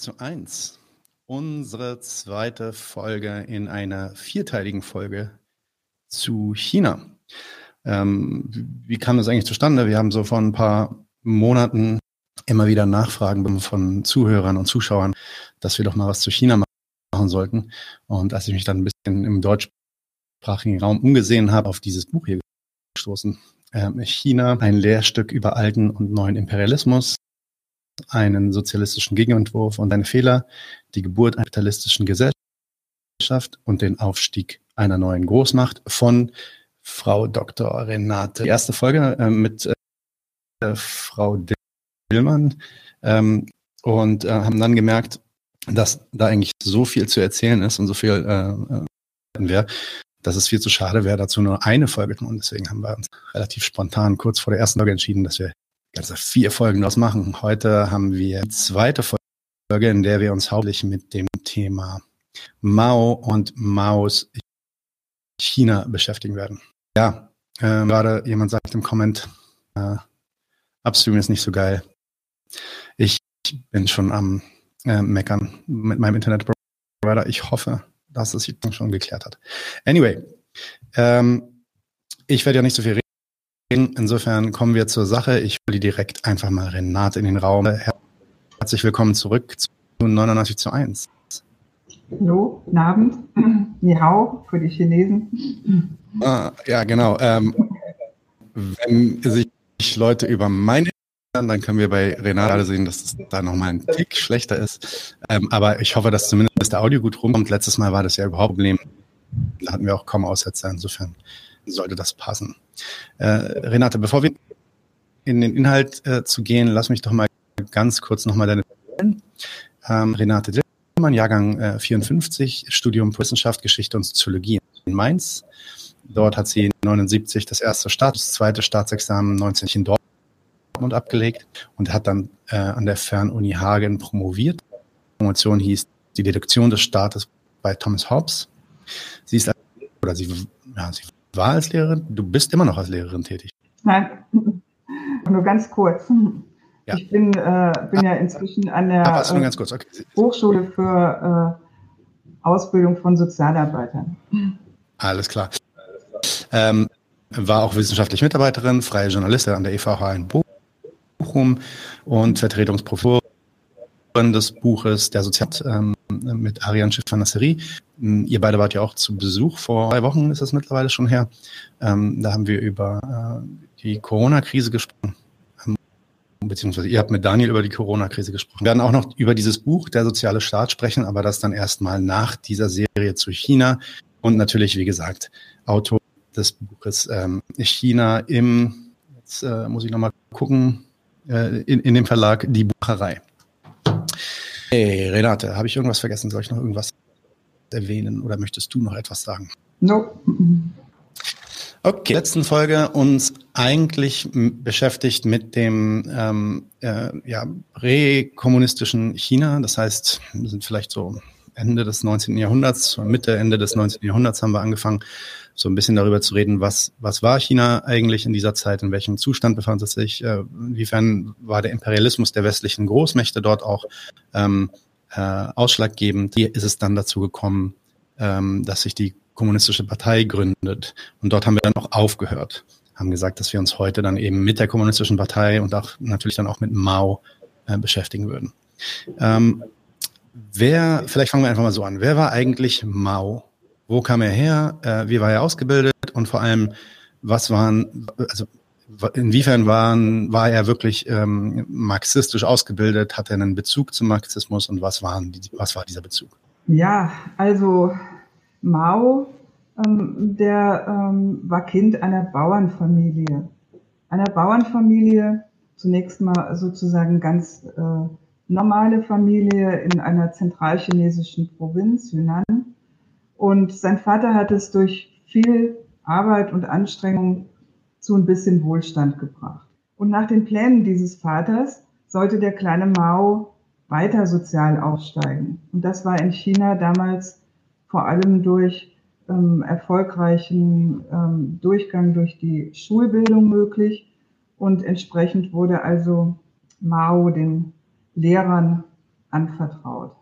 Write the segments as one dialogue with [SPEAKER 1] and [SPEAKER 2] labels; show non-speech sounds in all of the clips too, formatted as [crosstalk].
[SPEAKER 1] zu 1. Unsere zweite Folge in einer vierteiligen Folge zu China. Ähm, wie kam das eigentlich zustande? Wir haben so vor ein paar Monaten immer wieder Nachfragen von Zuhörern und Zuschauern, dass wir doch mal was zu China machen sollten. Und als ich mich dann ein bisschen im deutschsprachigen Raum umgesehen habe, auf dieses Buch hier gestoßen. Ähm, China, ein Lehrstück über alten und neuen Imperialismus, einen sozialistischen Gegenentwurf und seine Fehler, die Geburt einer kapitalistischen Gesellschaft und den Aufstieg einer neuen Großmacht von Frau Dr. Renate. Die erste Folge äh, mit äh, Frau Dillmann ähm, und äh, haben dann gemerkt, dass da eigentlich so viel zu erzählen ist und so viel äh, äh wäre, dass es viel zu schade wäre, dazu nur eine Folge zu machen. Deswegen haben wir uns relativ spontan kurz vor der ersten Folge entschieden, dass wir ganze vier Folgen daraus machen. Heute haben wir die zweite Folge, in der wir uns hauptsächlich mit dem Thema Mao und Maos China beschäftigen werden. Ja, äh, gerade jemand sagt im Comment, äh, Upstream ist nicht so geil. Ich bin schon am äh, Meckern mit meinem Internetprovider. Ich hoffe, dass es sich schon geklärt hat. Anyway, ähm, ich werde ja nicht so viel reden. Insofern kommen wir zur Sache. Ich will direkt einfach mal Renate in den Raum. Herzlich willkommen zurück zu 99 zu 1.
[SPEAKER 2] Hallo, guten Abend. [clears throat] Ni hao für die Chinesen.
[SPEAKER 1] Ah, ja, genau. Ähm, wenn sich Leute über meine dann können wir bei Renate sehen, dass es da nochmal ein Tick schlechter ist. Ähm, aber ich hoffe, dass zumindest der Audio gut rumkommt. Letztes Mal war das ja überhaupt ein Problem. Da hatten wir auch kaum Aussetzer. Insofern sollte das passen. Äh, Renate, bevor wir in den Inhalt äh, zu gehen, lass mich doch mal ganz kurz nochmal deine ähm, Renate Dillmann, Jahrgang äh, 54, Studium Wissenschaft, Geschichte und Soziologie in Mainz. Dort hat sie 79 das erste Staat, das zweite Staatsexamen 19 in Dortmund abgelegt und hat dann äh, an der Fernuni Hagen promoviert. Die Promotion hieß die Deduktion des Staates bei Thomas Hobbes. Sie ist oder sie, ja, sie war als Lehrerin, du bist immer noch als Lehrerin tätig.
[SPEAKER 2] Nein, [laughs] nur ganz kurz. Ja. Ich bin, äh, bin ja inzwischen an der
[SPEAKER 1] äh, okay.
[SPEAKER 2] Hochschule für äh, Ausbildung von Sozialarbeitern.
[SPEAKER 1] Alles klar. Ähm, war auch wissenschaftliche Mitarbeiterin, freie Journalistin an der EVH in Bochum und Vertretungsprofessorin des Buches Der Sozial ähm, mit Ariane Schiffanasseri. Hm, ihr beide wart ja auch zu Besuch vor drei Wochen, ist das mittlerweile schon her. Ähm, da haben wir über äh, die Corona-Krise gesprochen. Ähm, beziehungsweise ihr habt mit Daniel über die Corona-Krise gesprochen. Wir werden auch noch über dieses Buch Der soziale Staat sprechen, aber das dann erstmal nach dieser Serie zu China. Und natürlich, wie gesagt, Autor des Buches ähm, China im, jetzt äh, muss ich nochmal gucken, äh, in, in dem Verlag Die Bucherei. Hey, Renate, habe ich irgendwas vergessen? Soll ich noch irgendwas erwähnen oder möchtest du noch etwas sagen?
[SPEAKER 2] No.
[SPEAKER 1] Okay, letzten Folge uns eigentlich beschäftigt mit dem ähm, äh, ja, präkommunistischen China. Das heißt, wir sind vielleicht so Ende des 19. Jahrhunderts, Mitte, Ende des 19. Jahrhunderts haben wir angefangen, so ein bisschen darüber zu reden, was, was war China eigentlich in dieser Zeit, in welchem Zustand befand es sich, äh, inwiefern war der Imperialismus der westlichen Großmächte dort auch ähm, äh, ausschlaggebend. Hier ist es dann dazu gekommen, ähm, dass sich die kommunistische Partei gründet. Und dort haben wir dann auch aufgehört, haben gesagt, dass wir uns heute dann eben mit der kommunistischen Partei und auch natürlich dann auch mit Mao äh, beschäftigen würden. Ähm, wer, vielleicht fangen wir einfach mal so an. Wer war eigentlich Mao? Wo kam er her? Äh, wie war er ausgebildet? Und vor allem, was waren, also inwiefern waren, war er wirklich ähm, marxistisch ausgebildet? Hat er einen Bezug zum Marxismus und was, waren was war dieser Bezug?
[SPEAKER 2] Ja, also Mao, ähm, der ähm, war Kind einer Bauernfamilie. Einer Bauernfamilie, zunächst mal sozusagen ganz äh, normale Familie in einer zentralchinesischen Provinz, Yunnan. Und sein Vater hat es durch viel Arbeit und Anstrengung zu ein bisschen Wohlstand gebracht. Und nach den Plänen dieses Vaters sollte der kleine Mao weiter sozial aufsteigen. Und das war in China damals vor allem durch ähm, erfolgreichen ähm, Durchgang durch die Schulbildung möglich. Und entsprechend wurde also Mao den Lehrern anvertraut.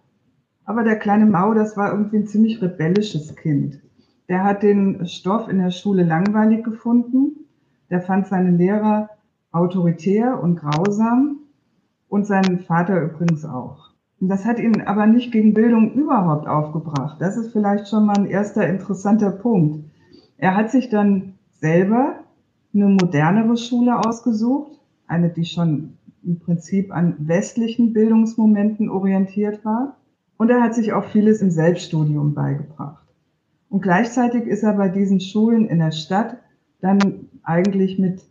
[SPEAKER 2] Aber der kleine Mao, das war irgendwie ein ziemlich rebellisches Kind. Der hat den Stoff in der Schule langweilig gefunden. Der fand seine Lehrer autoritär und grausam und seinen Vater übrigens auch. Und das hat ihn aber nicht gegen Bildung überhaupt aufgebracht. Das ist vielleicht schon mal ein erster interessanter Punkt. Er hat sich dann selber eine modernere Schule ausgesucht, eine, die schon im Prinzip an westlichen Bildungsmomenten orientiert war. Und er hat sich auch vieles im Selbststudium beigebracht. Und gleichzeitig ist er bei diesen Schulen in der Stadt dann eigentlich mit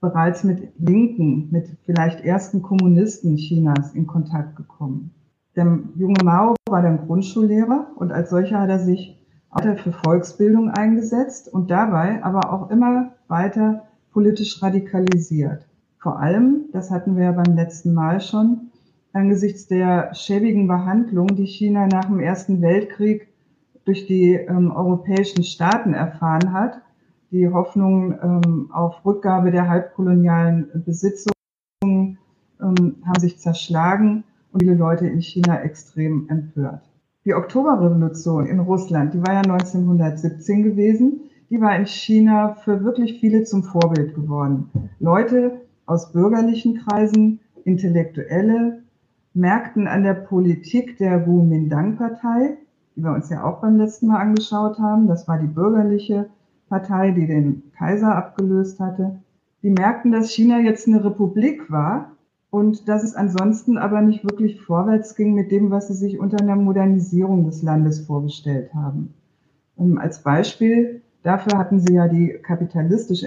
[SPEAKER 2] bereits mit Linken, mit vielleicht ersten Kommunisten Chinas in Kontakt gekommen. Der junge Mao war dann Grundschullehrer und als solcher hat er sich weiter für Volksbildung eingesetzt und dabei aber auch immer weiter politisch radikalisiert. Vor allem, das hatten wir ja beim letzten Mal schon, angesichts der schäbigen Behandlung, die China nach dem Ersten Weltkrieg durch die ähm, europäischen Staaten erfahren hat, die Hoffnung ähm, auf Rückgabe der halbkolonialen Besitzungen ähm, haben sich zerschlagen und viele Leute in China extrem empört. Die Oktoberrevolution in Russland, die war ja 1917 gewesen, die war in China für wirklich viele zum Vorbild geworden. Leute aus bürgerlichen Kreisen, Intellektuelle, merkten an der Politik der Kuomintang-Partei, die wir uns ja auch beim letzten Mal angeschaut haben, das war die bürgerliche Partei, die den Kaiser abgelöst hatte, die merkten, dass China jetzt eine Republik war und dass es ansonsten aber nicht wirklich vorwärts ging mit dem, was sie sich unter einer Modernisierung des Landes vorgestellt haben. Und als Beispiel dafür hatten sie ja die kapitalistisch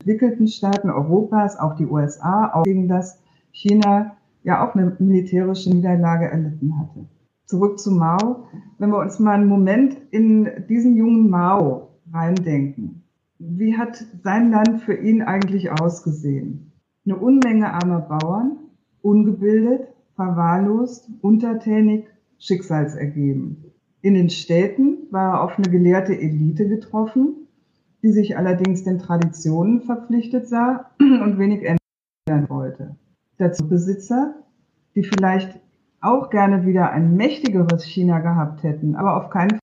[SPEAKER 2] entwickelten Staaten Europas, auch die USA, auch gegen das China ja auch eine militärische Niederlage erlitten hatte. Zurück zu Mao. Wenn wir uns mal einen Moment in diesen jungen Mao reindenken. Wie hat sein Land für ihn eigentlich ausgesehen? Eine Unmenge armer Bauern, ungebildet, verwahrlost, untertänig, schicksalsergeben. In den Städten war er auf eine gelehrte Elite getroffen, die sich allerdings den Traditionen verpflichtet sah [clears throat] und wenig ändern wollte. Dazu Besitzer, die vielleicht auch gerne wieder ein mächtigeres China gehabt hätten, aber auf keinen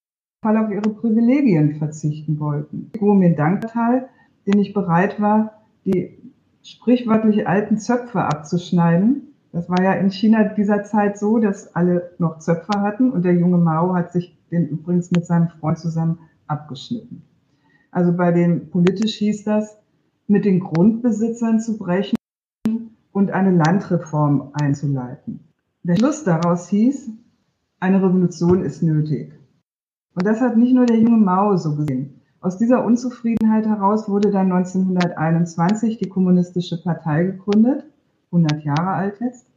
[SPEAKER 2] Fall auf ihre Privilegien verzichten wollten. Kuomintang-Partei, den ich bereit war, die sprichwörtlich alten Zöpfe abzuschneiden. Das war ja in China dieser Zeit so, dass alle noch Zöpfe hatten und der junge Mao hat sich den übrigens mit seinem Freund zusammen abgeschnitten. Also bei den politisch hieß das, mit den Grundbesitzern zu brechen und eine Landreform einzuleiten. Der Schluss daraus hieß, eine Revolution ist nötig. Und das hat nicht nur der junge Mao so gesehen. Aus dieser Unzufriedenheit heraus wurde dann 1921 die Kommunistische Partei gegründet, 100 Jahre alt jetzt,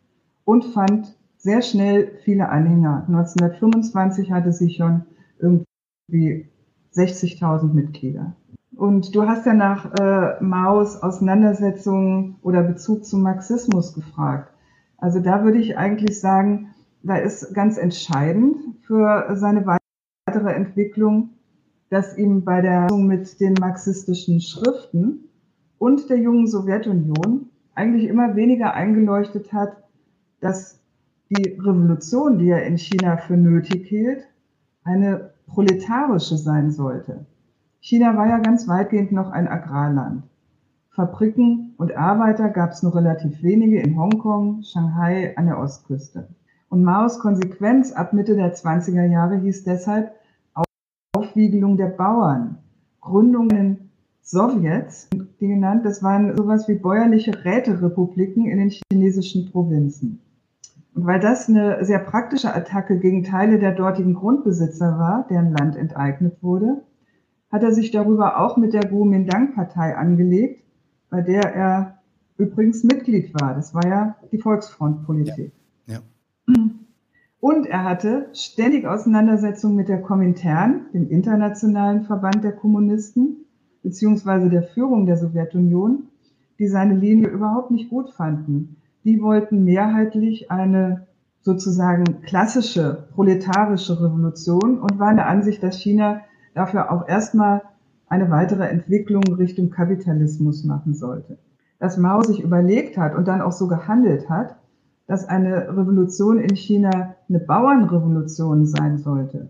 [SPEAKER 2] und fand sehr schnell viele Anhänger. 1925 hatte sie schon irgendwie 60.000 Mitglieder. Und du hast ja nach äh, Maos Auseinandersetzungen oder Bezug zum Marxismus gefragt. Also da würde ich eigentlich sagen, da ist ganz entscheidend für seine weitere Entwicklung, dass ihm bei der mit den marxistischen Schriften und der jungen Sowjetunion eigentlich immer weniger eingeleuchtet hat, dass die Revolution, die er in China für nötig hielt, eine proletarische sein sollte. China war ja ganz weitgehend noch ein Agrarland. Fabriken und Arbeiter gab es nur relativ wenige in Hongkong, Shanghai an der Ostküste. Und Maos Konsequenz ab Mitte der 20er Jahre hieß deshalb Aufwiegelung der Bauern, Gründungen Sowjets, die genannt, das waren sowas wie bäuerliche Räterepubliken in den chinesischen Provinzen. Und weil das eine sehr praktische Attacke gegen Teile der dortigen Grundbesitzer war, deren Land enteignet wurde, hat er sich darüber auch mit der Kuomintang-Partei angelegt, bei der er übrigens Mitglied war. Das war ja die Volksfrontpolitik. Ja. ja. [clears throat] Und er hatte ständig Auseinandersetzungen mit der Komintern, dem internationalen Verband der Kommunisten, beziehungsweise der Führung der Sowjetunion, die seine Linie überhaupt nicht gut fanden. Die wollten mehrheitlich eine sozusagen klassische proletarische Revolution und waren der Ansicht, dass China dafür auch erstmal eine weitere Entwicklung Richtung Kapitalismus machen sollte. Dass Mao sich überlegt hat und dann auch so gehandelt hat, dass eine Revolution in China eine Bauernrevolution sein sollte.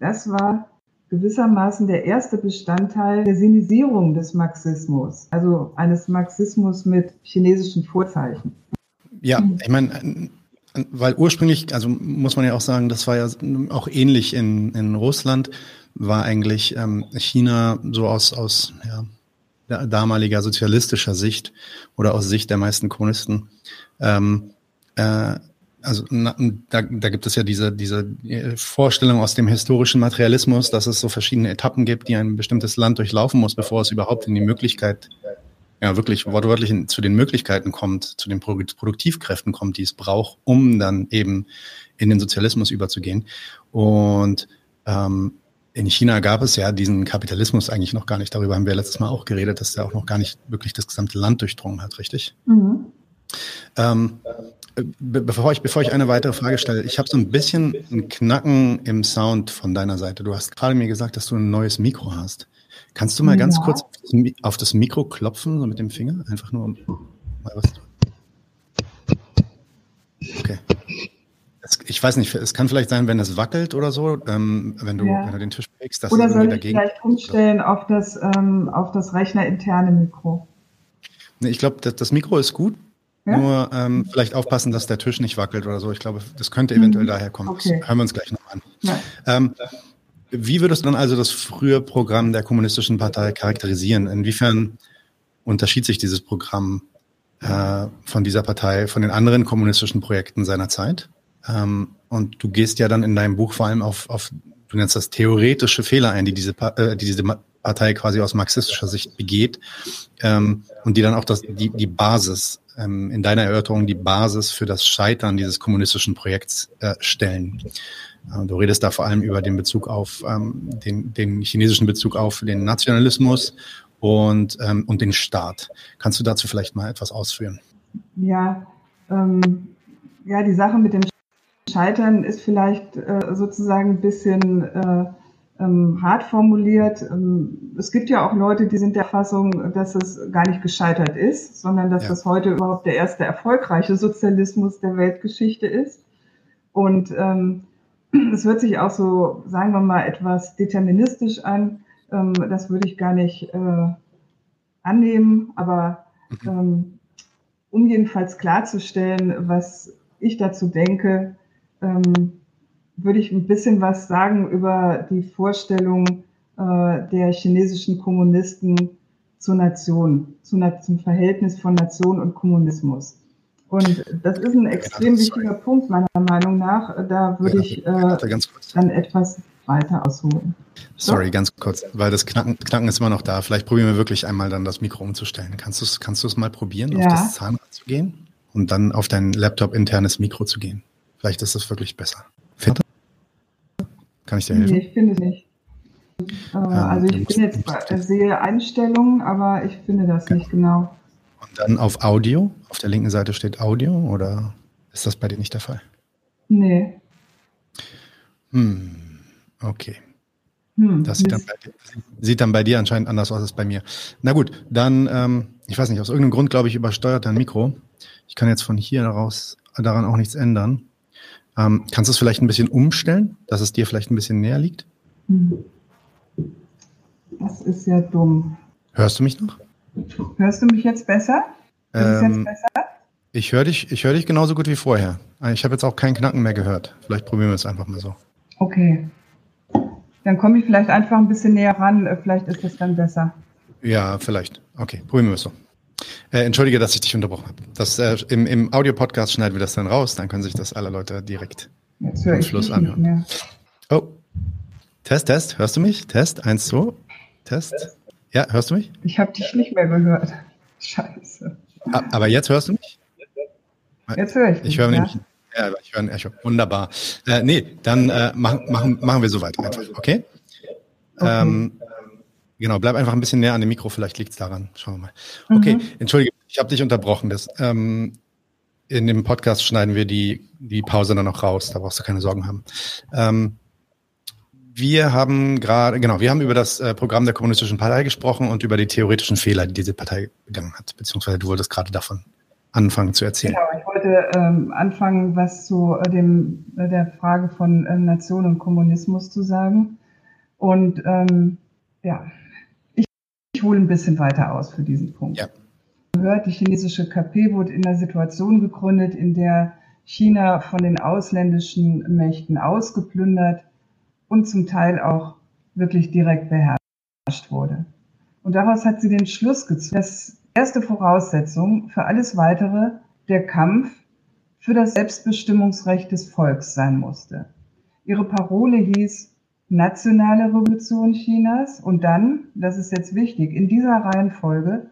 [SPEAKER 2] Das war gewissermaßen der erste Bestandteil der Sinisierung des Marxismus, also eines Marxismus mit chinesischen Vorzeichen.
[SPEAKER 1] Ja, ich meine, weil ursprünglich, also muss man ja auch sagen, das war ja auch ähnlich in, in Russland, war eigentlich ähm, China so aus, aus ja, damaliger sozialistischer Sicht oder aus Sicht der meisten Kommunisten ähm, äh, also na, da, da gibt es ja diese, diese äh, Vorstellung aus dem historischen Materialismus, dass es so verschiedene Etappen gibt, die ein bestimmtes Land durchlaufen muss, bevor es überhaupt in die Möglichkeit, ja wirklich wortwörtlich in, zu den Möglichkeiten kommt, zu den Produktivkräften kommt, die es braucht, um dann eben in den Sozialismus überzugehen. Und ähm, in China gab es ja diesen Kapitalismus eigentlich noch gar nicht. Darüber haben wir letztes Mal auch geredet, dass der auch noch gar nicht wirklich das gesamte Land durchdrungen hat, richtig? Mhm. Ähm, bevor ich, bevor ich eine weitere Frage stelle, ich habe so ein bisschen ein Knacken im Sound von deiner Seite. Du hast gerade mir gesagt, dass du ein neues Mikro hast. Kannst du mal ganz ja. kurz auf das Mikro klopfen, so mit dem Finger? Einfach nur um mal was. Okay. Es, ich weiß nicht, es kann vielleicht sein, wenn es wackelt oder so, ähm, wenn, du, ja. wenn du den Tisch bewegst,
[SPEAKER 2] dass oder soll ich dagegen. Vielleicht umstellen auf das, ähm, auf das rechnerinterne Mikro.
[SPEAKER 1] Nee, ich glaube, das, das Mikro ist gut. Ja? Nur ähm, vielleicht aufpassen, dass der Tisch nicht wackelt oder so. Ich glaube, das könnte eventuell mhm. daher kommen. Okay. Das hören wir uns gleich noch an. Ja. Ähm, wie würdest du dann also das frühe Programm der Kommunistischen Partei charakterisieren? Inwiefern unterschied sich dieses Programm äh, von dieser Partei, von den anderen kommunistischen Projekten seiner Zeit? Ähm, und du gehst ja dann in deinem Buch vor allem auf, auf du nennst das theoretische Fehler ein, die diese, äh, die diese Partei quasi aus marxistischer Sicht begeht ähm, und die dann auch das, die, die Basis ähm, in deiner Erörterung die Basis für das Scheitern dieses kommunistischen Projekts äh, stellen. Äh, du redest da vor allem über den Bezug auf ähm, den, den chinesischen Bezug auf den Nationalismus und, ähm, und den Staat. Kannst du dazu vielleicht mal etwas ausführen?
[SPEAKER 2] Ja, ähm, ja, die Sache mit dem Scheitern ist vielleicht äh, sozusagen ein bisschen äh, ähm, hart formuliert. Ähm, es gibt ja auch Leute, die sind der Fassung, dass es gar nicht gescheitert ist, sondern dass ja. das heute überhaupt der erste erfolgreiche Sozialismus der Weltgeschichte ist. Und ähm, [clears throat] es hört sich auch so, sagen wir mal, etwas deterministisch an. Ähm, das würde ich gar nicht äh, annehmen, aber mhm. ähm, um jedenfalls klarzustellen, was ich dazu denke, ähm, würde ich ein bisschen was sagen über die Vorstellung äh, der chinesischen Kommunisten zur Nation, zu, zum Verhältnis von Nation und Kommunismus. Und das ist ein extrem wichtiger Punkt meiner Meinung nach. Da würde ja, ich äh, dann etwas weiter ausholen.
[SPEAKER 1] Sorry, so? ganz kurz, weil das Knacken, Knacken ist immer noch da. Vielleicht probieren wir wirklich einmal dann das Mikro umzustellen. Kannst du es kannst mal probieren, ja. auf das Zahnrad zu gehen und dann auf dein Laptop internes Mikro zu gehen? Vielleicht ist das wirklich besser. Kann ich dir helfen?
[SPEAKER 2] Nee, ich finde nicht. Äh, ähm, also ich bin jetzt sehe Einstellungen, aber ich finde das okay. nicht genau.
[SPEAKER 1] Und dann auf Audio? Auf der linken Seite steht Audio oder ist das bei dir nicht der Fall?
[SPEAKER 2] Nee.
[SPEAKER 1] Hm, okay. Hm, das sieht dann, dir, sieht dann, bei dir, anscheinend anders aus als bei mir. Na gut, dann, ähm, ich weiß nicht, aus irgendeinem Grund, glaube ich, übersteuert dein Mikro. Ich kann jetzt von hier heraus daran auch nichts ändern. Ähm, kannst du es vielleicht ein bisschen umstellen, dass es dir vielleicht ein bisschen näher liegt?
[SPEAKER 2] Das ist ja dumm.
[SPEAKER 1] Hörst du mich noch?
[SPEAKER 2] Hörst du mich jetzt besser?
[SPEAKER 1] Ähm, jetzt besser? Ich höre dich, ich höre dich genauso gut wie vorher. Ich habe jetzt auch keinen Knacken mehr gehört. Vielleicht probieren wir es einfach mal so.
[SPEAKER 2] Okay. Dann komme ich vielleicht einfach ein bisschen näher ran. Vielleicht ist es dann besser.
[SPEAKER 1] Ja, vielleicht. Okay, probieren wir es so. Äh, entschuldige, dass ich dich unterbrochen habe. Das, äh, Im im Audio-Podcast schneiden wir das dann raus, dann können sich das alle Leute direkt
[SPEAKER 2] Jetzt höre ich Schluss anhören.
[SPEAKER 1] Oh. Test, Test, hörst du mich? Test, eins, zwei. Test. Ja, hörst du mich?
[SPEAKER 2] Ich habe dich nicht mehr gehört. Scheiße.
[SPEAKER 1] Ah, aber jetzt hörst du mich?
[SPEAKER 2] Jetzt höre ich dich.
[SPEAKER 1] Ich höre nämlich. Ja, ich höre ein Echo. Wunderbar. Äh, nee, dann äh, machen, machen, machen wir so weiter einfach, okay? okay. Ähm, Genau, bleib einfach ein bisschen näher an dem Mikro, vielleicht liegt es daran. Schauen wir mal. Okay, mhm. entschuldige, ich habe dich unterbrochen. Das, ähm, in dem Podcast schneiden wir die, die Pause dann noch raus, da brauchst du keine Sorgen haben. Ähm, wir haben gerade, genau, wir haben über das äh, Programm der Kommunistischen Partei gesprochen und über die theoretischen Fehler, die diese Partei begangen hat, beziehungsweise du wolltest gerade davon anfangen zu erzählen.
[SPEAKER 2] Genau, ich wollte ähm, anfangen, was zu äh, dem, äh, der Frage von äh, Nation und Kommunismus zu sagen. Und ähm, ja, ich, hole ein bisschen weiter aus für diesen Punkt. Ja. Gehört, die chinesische KP wurde in einer Situation gegründet, in der China von den ausländischen Mächten ausgeplündert und zum Teil auch wirklich direkt beherrscht wurde. Und daraus hat sie den Schluss gezogen, dass erste Voraussetzung für alles weitere der Kampf für das Selbstbestimmungsrecht des Volks sein musste. Ihre Parole hieß nationale Revolution Chinas und dann, das ist jetzt wichtig, in dieser Reihenfolge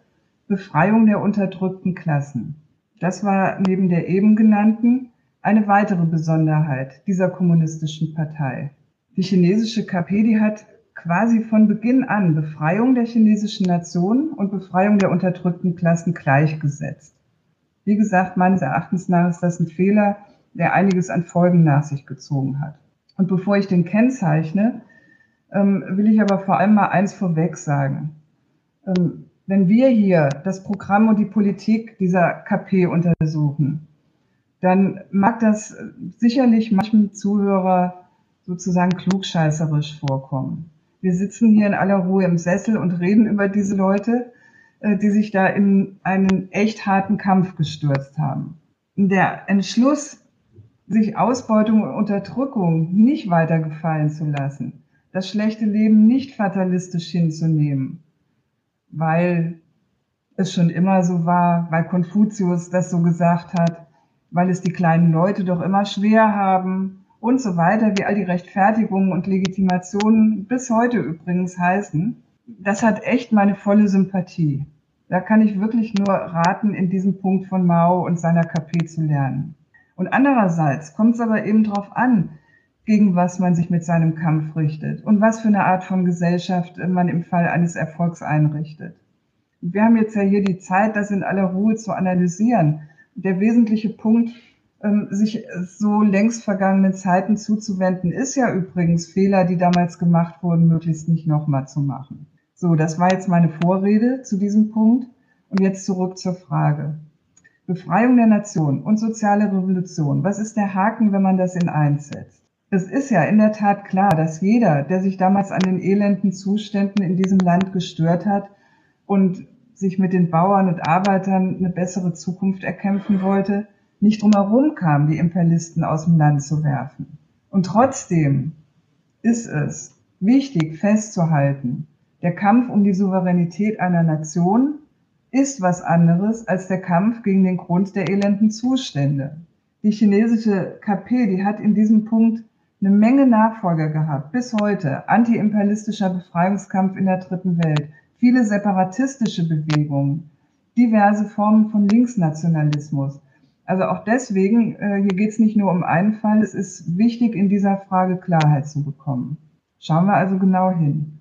[SPEAKER 2] Befreiung der unterdrückten Klassen. Das war neben der eben genannten eine weitere Besonderheit dieser kommunistischen Partei. Die chinesische KP, die hat quasi von Beginn an Befreiung der chinesischen Nation und Befreiung der unterdrückten Klassen gleichgesetzt. Wie gesagt, meines Erachtens nach ist das ein Fehler, der einiges an Folgen nach sich gezogen hat. Und bevor ich den kennzeichne, ähm, will ich aber vor allem mal eins vorweg sagen. Ähm, wenn wir hier das Programm und die Politik dieser KP untersuchen, dann mag das sicherlich manchem Zuhörer sozusagen klugscheißerisch vorkommen. Wir sitzen hier in aller Ruhe im Sessel und reden über diese Leute, äh, die sich da in einen echt harten Kampf gestürzt haben. Der Entschluss, sich Ausbeutung und Unterdrückung nicht weiter gefallen zu lassen, das schlechte Leben nicht fatalistisch hinzunehmen, weil es schon immer so war, weil Konfuzius das so gesagt hat, weil es die kleinen Leute doch immer schwer haben, und so weiter, wie all die Rechtfertigungen und Legitimationen bis heute übrigens heißen, das hat echt meine volle Sympathie. Da kann ich wirklich nur raten, in diesem Punkt von Mao und seiner KP zu lernen. Und andererseits kommt es aber eben darauf an, gegen was man sich mit seinem Kampf richtet und was für eine Art von Gesellschaft man im Fall eines Erfolgs einrichtet. Wir haben jetzt ja hier die Zeit, das in aller Ruhe zu analysieren. Der wesentliche Punkt ähm, sich so längst vergangenen Zeiten zuzuwenden, ist ja übrigens Fehler, die damals gemacht wurden, möglichst nicht nochmal zu machen. So, das war jetzt meine Vorrede zu diesem Punkt. Und jetzt zurück zur Frage. Befreiung der Nation und soziale Revolution. Was ist der Haken, wenn man das in eins setzt? Es ist ja in der Tat klar, dass jeder, der sich damals an den elenden Zuständen in diesem Land gestört hat und sich mit den Bauern und Arbeitern eine bessere Zukunft erkämpfen wollte, nicht drumherum kam, die Imperialisten aus dem Land zu werfen. Und trotzdem ist es wichtig festzuhalten, der Kampf um die Souveränität einer Nation ist was anderes als der Kampf gegen den Grund der elenden Zustände. Die chinesische KP, die hat in diesem Punkt eine Menge Nachfolger gehabt, bis heute. Antiimperialistischer Befreiungskampf in der dritten Welt, viele separatistische Bewegungen, diverse Formen von Linksnationalismus. Also auch deswegen, äh, hier geht es nicht nur um einen Fall, es ist wichtig, in dieser Frage Klarheit zu bekommen. Schauen wir also genau hin.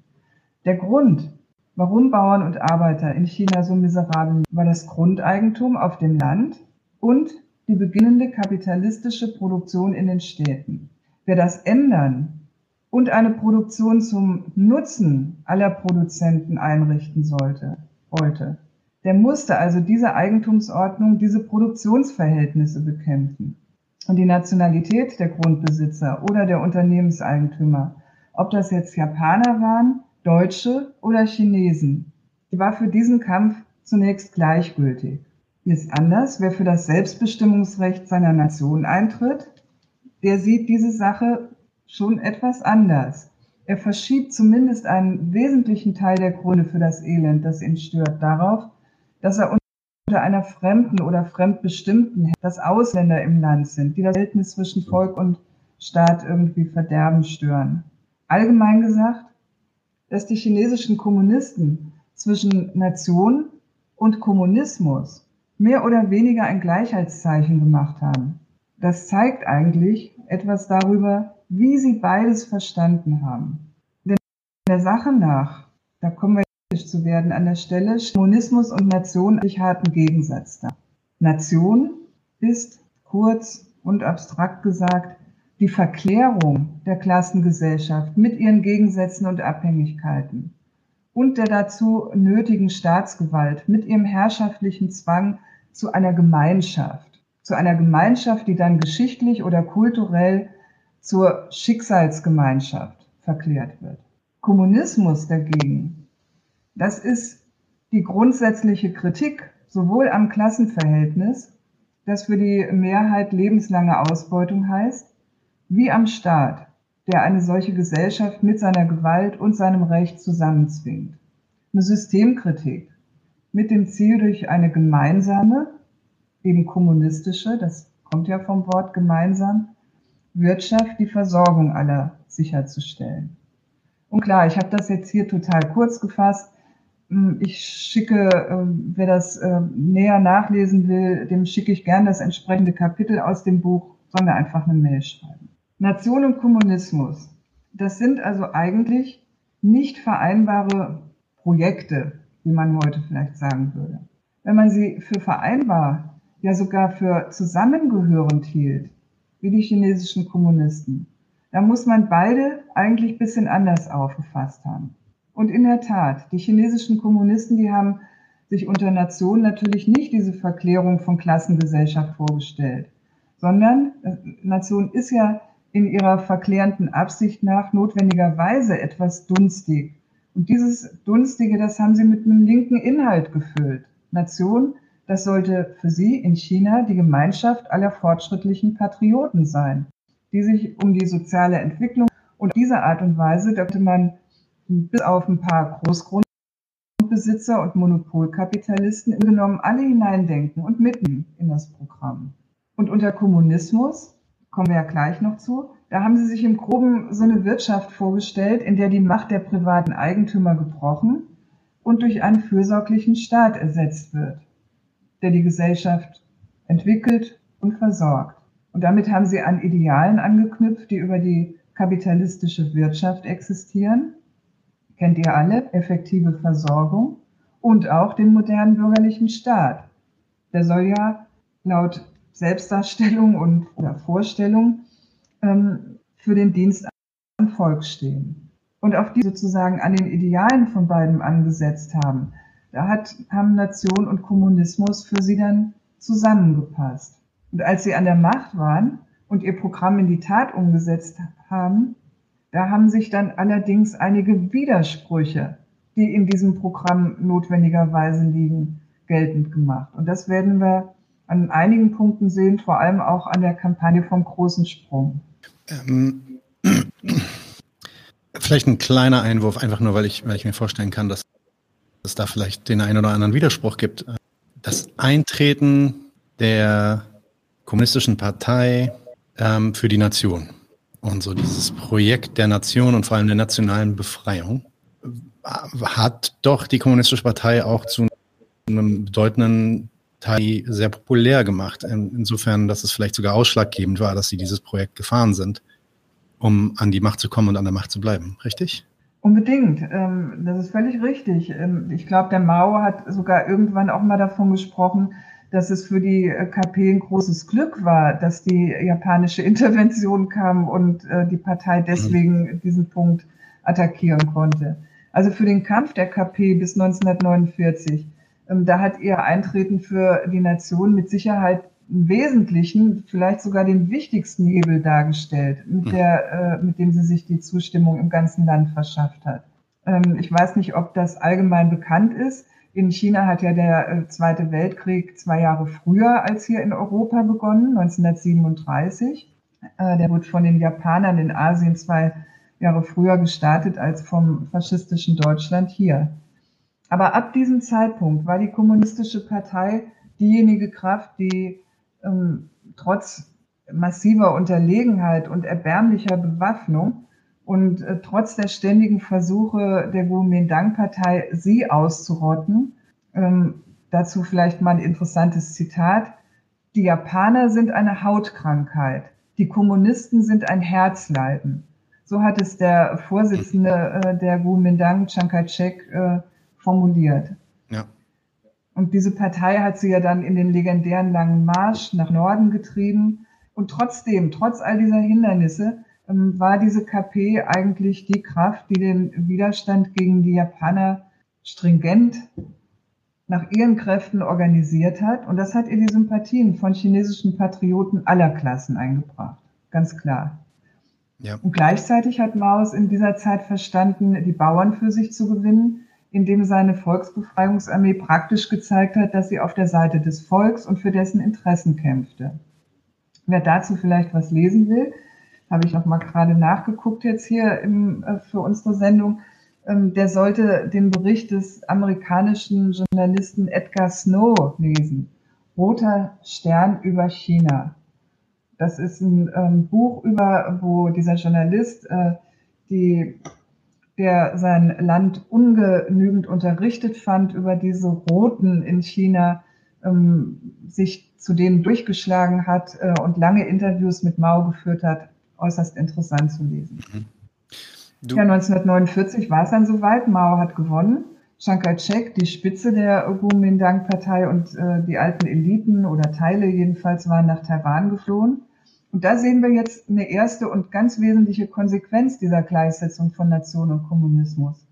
[SPEAKER 2] Der Grund, warum Bauern und Arbeiter in China so miserabel war das Grundeigentum auf dem Land und die beginnende kapitalistische Produktion in den Städten. Wer das ändern und eine Produktion zum Nutzen aller Produzenten einrichten sollte, wollte, der musste also diese Eigentumsordnung, diese Produktionsverhältnisse bekämpfen. Und die Nationalität der Grundbesitzer oder der Unternehmenseigentümer, ob das jetzt Japaner waren, Deutsche oder Chinesen, die war für diesen Kampf zunächst gleichgültig. Ist anders, wer für das Selbstbestimmungsrecht seiner Nation eintritt, der sieht diese Sache schon etwas anders. Er verschiebt zumindest einen wesentlichen Teil der Gründe für das Elend, das ihn stört, darauf, dass er unter einer fremden oder fremdbestimmten, dass Ausländer im Land sind, die das Verhältnis zwischen Volk und Staat irgendwie verderben stören. Allgemein gesagt, dass die chinesischen Kommunisten zwischen Nation und Kommunismus mehr oder weniger ein Gleichheitszeichen gemacht haben. Das zeigt eigentlich etwas darüber, wie sie beides verstanden haben. Denn der Sache nach, da kommen wir zu werden an der Stelle, Kommunismus und Nation sich harten Gegensatz da. Nation ist kurz und abstrakt gesagt die Verklärung der Klassengesellschaft mit ihren Gegensätzen und Abhängigkeiten und der dazu nötigen Staatsgewalt mit ihrem herrschaftlichen Zwang zu einer Gemeinschaft, zu einer Gemeinschaft, die dann geschichtlich oder kulturell zur Schicksalsgemeinschaft verklärt wird. Kommunismus dagegen, das ist die grundsätzliche Kritik sowohl am Klassenverhältnis, das für die Mehrheit lebenslange Ausbeutung heißt, wie am Staat, der eine solche Gesellschaft mit seiner Gewalt und seinem Recht zusammenzwingt. Eine Systemkritik mit dem Ziel, durch eine gemeinsame, eben kommunistische, das kommt ja vom Wort gemeinsam, Wirtschaft die Versorgung aller sicherzustellen. Und klar, ich habe das jetzt hier total kurz gefasst. Hm, ich schicke, ähm, wer das ähm, näher nachlesen will, dem schicke ich gern das entsprechende Kapitel aus dem Buch, mir einfach eine Mail schreiben. Nation und Kommunismus, das sind also eigentlich nicht vereinbare Projekte, wie man heute vielleicht sagen würde. Wenn man sie für vereinbar, ja sogar für zusammengehörend hielt, wie die chinesischen Kommunisten, dann muss man beide eigentlich bisschen anders aufgefasst haben. Und in der Tat, die chinesischen Kommunisten, die haben sich unter Nation natürlich nicht diese Verklärung von Klassengesellschaft vorgestellt, sondern äh, Nation ist ja in ihrer verklärenden Absicht nach notwendigerweise etwas dunstig. Und dieses Dunstige, das haben sie mit einem linken Inhalt gefüllt. Nation, das sollte für sie in China die Gemeinschaft aller fortschrittlichen Patrioten sein, die sich um die soziale Entwicklung und diese Art und Weise dachte man bis auf ein paar Großgrundbesitzer und Monopolkapitalisten im genommen alle hineindenken und mitten in das Programm. Und unter Kommunismus, kommen wir ja gleich noch zu, da haben sie sich im Groben so eine Wirtschaft vorgestellt, in der die Macht der privaten Eigentümer gebrochen und durch einen fürsorglichen Staat ersetzt wird, der die Gesellschaft entwickelt und versorgt. Und damit haben sie an Idealen angeknüpft, die über die kapitalistische Wirtschaft existieren kennt ihr alle, effektive Versorgung und auch den modernen bürgerlichen Staat. Der soll ja laut Selbstdarstellung und Vorstellung ähm, für den Dienst am Volk stehen. Und auf die sozusagen an den Idealen von beiden angesetzt haben, da hat, haben Nation und Kommunismus für sie dann zusammengepasst. Und als sie an der Macht waren und ihr Programm in die Tat umgesetzt haben, da haben sich dann allerdings einige Widersprüche, die in diesem Programm notwendigerweise liegen, geltend gemacht. Und das werden wir an einigen Punkten sehen, vor allem auch an der Kampagne vom großen Sprung. Ähm, [clears throat]
[SPEAKER 1] vielleicht ein kleiner Einwurf, einfach nur, weil ich, weil ich mir vorstellen kann, dass es da vielleicht den einen oder anderen Widerspruch gibt. Das Eintreten der kommunistischen Partei ähm, für die Nation und so dieses Projekt der Nation und vor allem der nationalen Befreiung hat doch die Kommunistische Partei auch zu einem bedeutenden Teil sehr populär gemacht. Insofern, dass es vielleicht sogar ausschlaggebend war, dass sie dieses Projekt gefahren sind, um an die Macht zu kommen und an der Macht zu bleiben. Richtig?
[SPEAKER 2] Unbedingt. Ähm, das ist völlig richtig. Ähm, ich glaube, der Mao hat sogar irgendwann auch mal davon gesprochen, dass es für die äh, KP ein großes Glück war, dass die japanische [laughs] Intervention kam und äh, die Partei deswegen mhm. diesen Punkt attackieren konnte. Also für den Kampf der KP bis 1949, ähm, da hat ihr Eintreten für die Nation mit Sicherheit einen wesentlichen, vielleicht sogar den wichtigsten Hebel dargestellt, mit, mhm. der, äh, mit dem sie sich die Zustimmung im ganzen Land verschafft hat. Ähm, ich weiß nicht, ob das allgemein bekannt ist. In China hat ja der äh, Zweite Weltkrieg zwei Jahre früher als hier in Europa begonnen, 1937. Äh, der wurde von den Japanern in Asien zwei Jahre früher gestartet als vom faschistischen Deutschland hier. Aber ab diesem Zeitpunkt war die Kommunistische Partei diejenige Kraft, die ähm, trotz massiver Unterlegenheit und erbärmlicher Bewaffnung und äh, trotz der ständigen Versuche der Kuomintang-Partei, sie auszurotten, ähm, dazu vielleicht mal ein interessantes Zitat, die Japaner sind eine Hautkrankheit, die Kommunisten sind ein Herzleiden. So hat es der Vorsitzende äh, der Kuomintang, Chiang Kai-shek, äh, formuliert. Ja. Und diese Partei hat sie ja dann in den legendären langen Marsch nach Norden getrieben. Und trotzdem, trotz all dieser Hindernisse, ähm, war diese KP eigentlich die Kraft, die den Widerstand gegen die Japaner stringent nach ihren Kräften organisiert hat. Und das hat ihr die Sympathien von chinesischen Patrioten aller Klassen eingebracht. Ganz klar. Ja. Und gleichzeitig hat Mao es in dieser Zeit verstanden, die Bauern für sich zu gewinnen, indem seine Volksbefreiungsarmee praktisch gezeigt hat, dass sie auf der Seite des Volks und für dessen Interessen kämpfte. Wer dazu vielleicht was lesen will, habe ich auch mal gerade nachgeguckt jetzt hier im, äh, für unsere Sendung, ähm, der sollte den Bericht des amerikanischen Journalisten Edgar Snow lesen. Roter Stern über China. Das ist ein ähm, Buch über, wo dieser Journalist, äh, die, der sein Land ungenügend unterrichtet fand über diese Roten in China, ähm, sich zu denen durchgeschlagen hat äh, und lange Interviews mit Mao geführt hat, äußerst interessant zu lesen. Mhm. Du. Ja, 1949 war es dann soweit. Mao hat gewonnen. Chiang Kai-shek, die Spitze der Kuomintang-Partei und äh, die alten Eliten oder Teile jedenfalls waren nach Taiwan geflohen. Und da sehen wir jetzt eine erste und ganz wesentliche Konsequenz dieser Gleichsetzung von Nation und Kommunismus.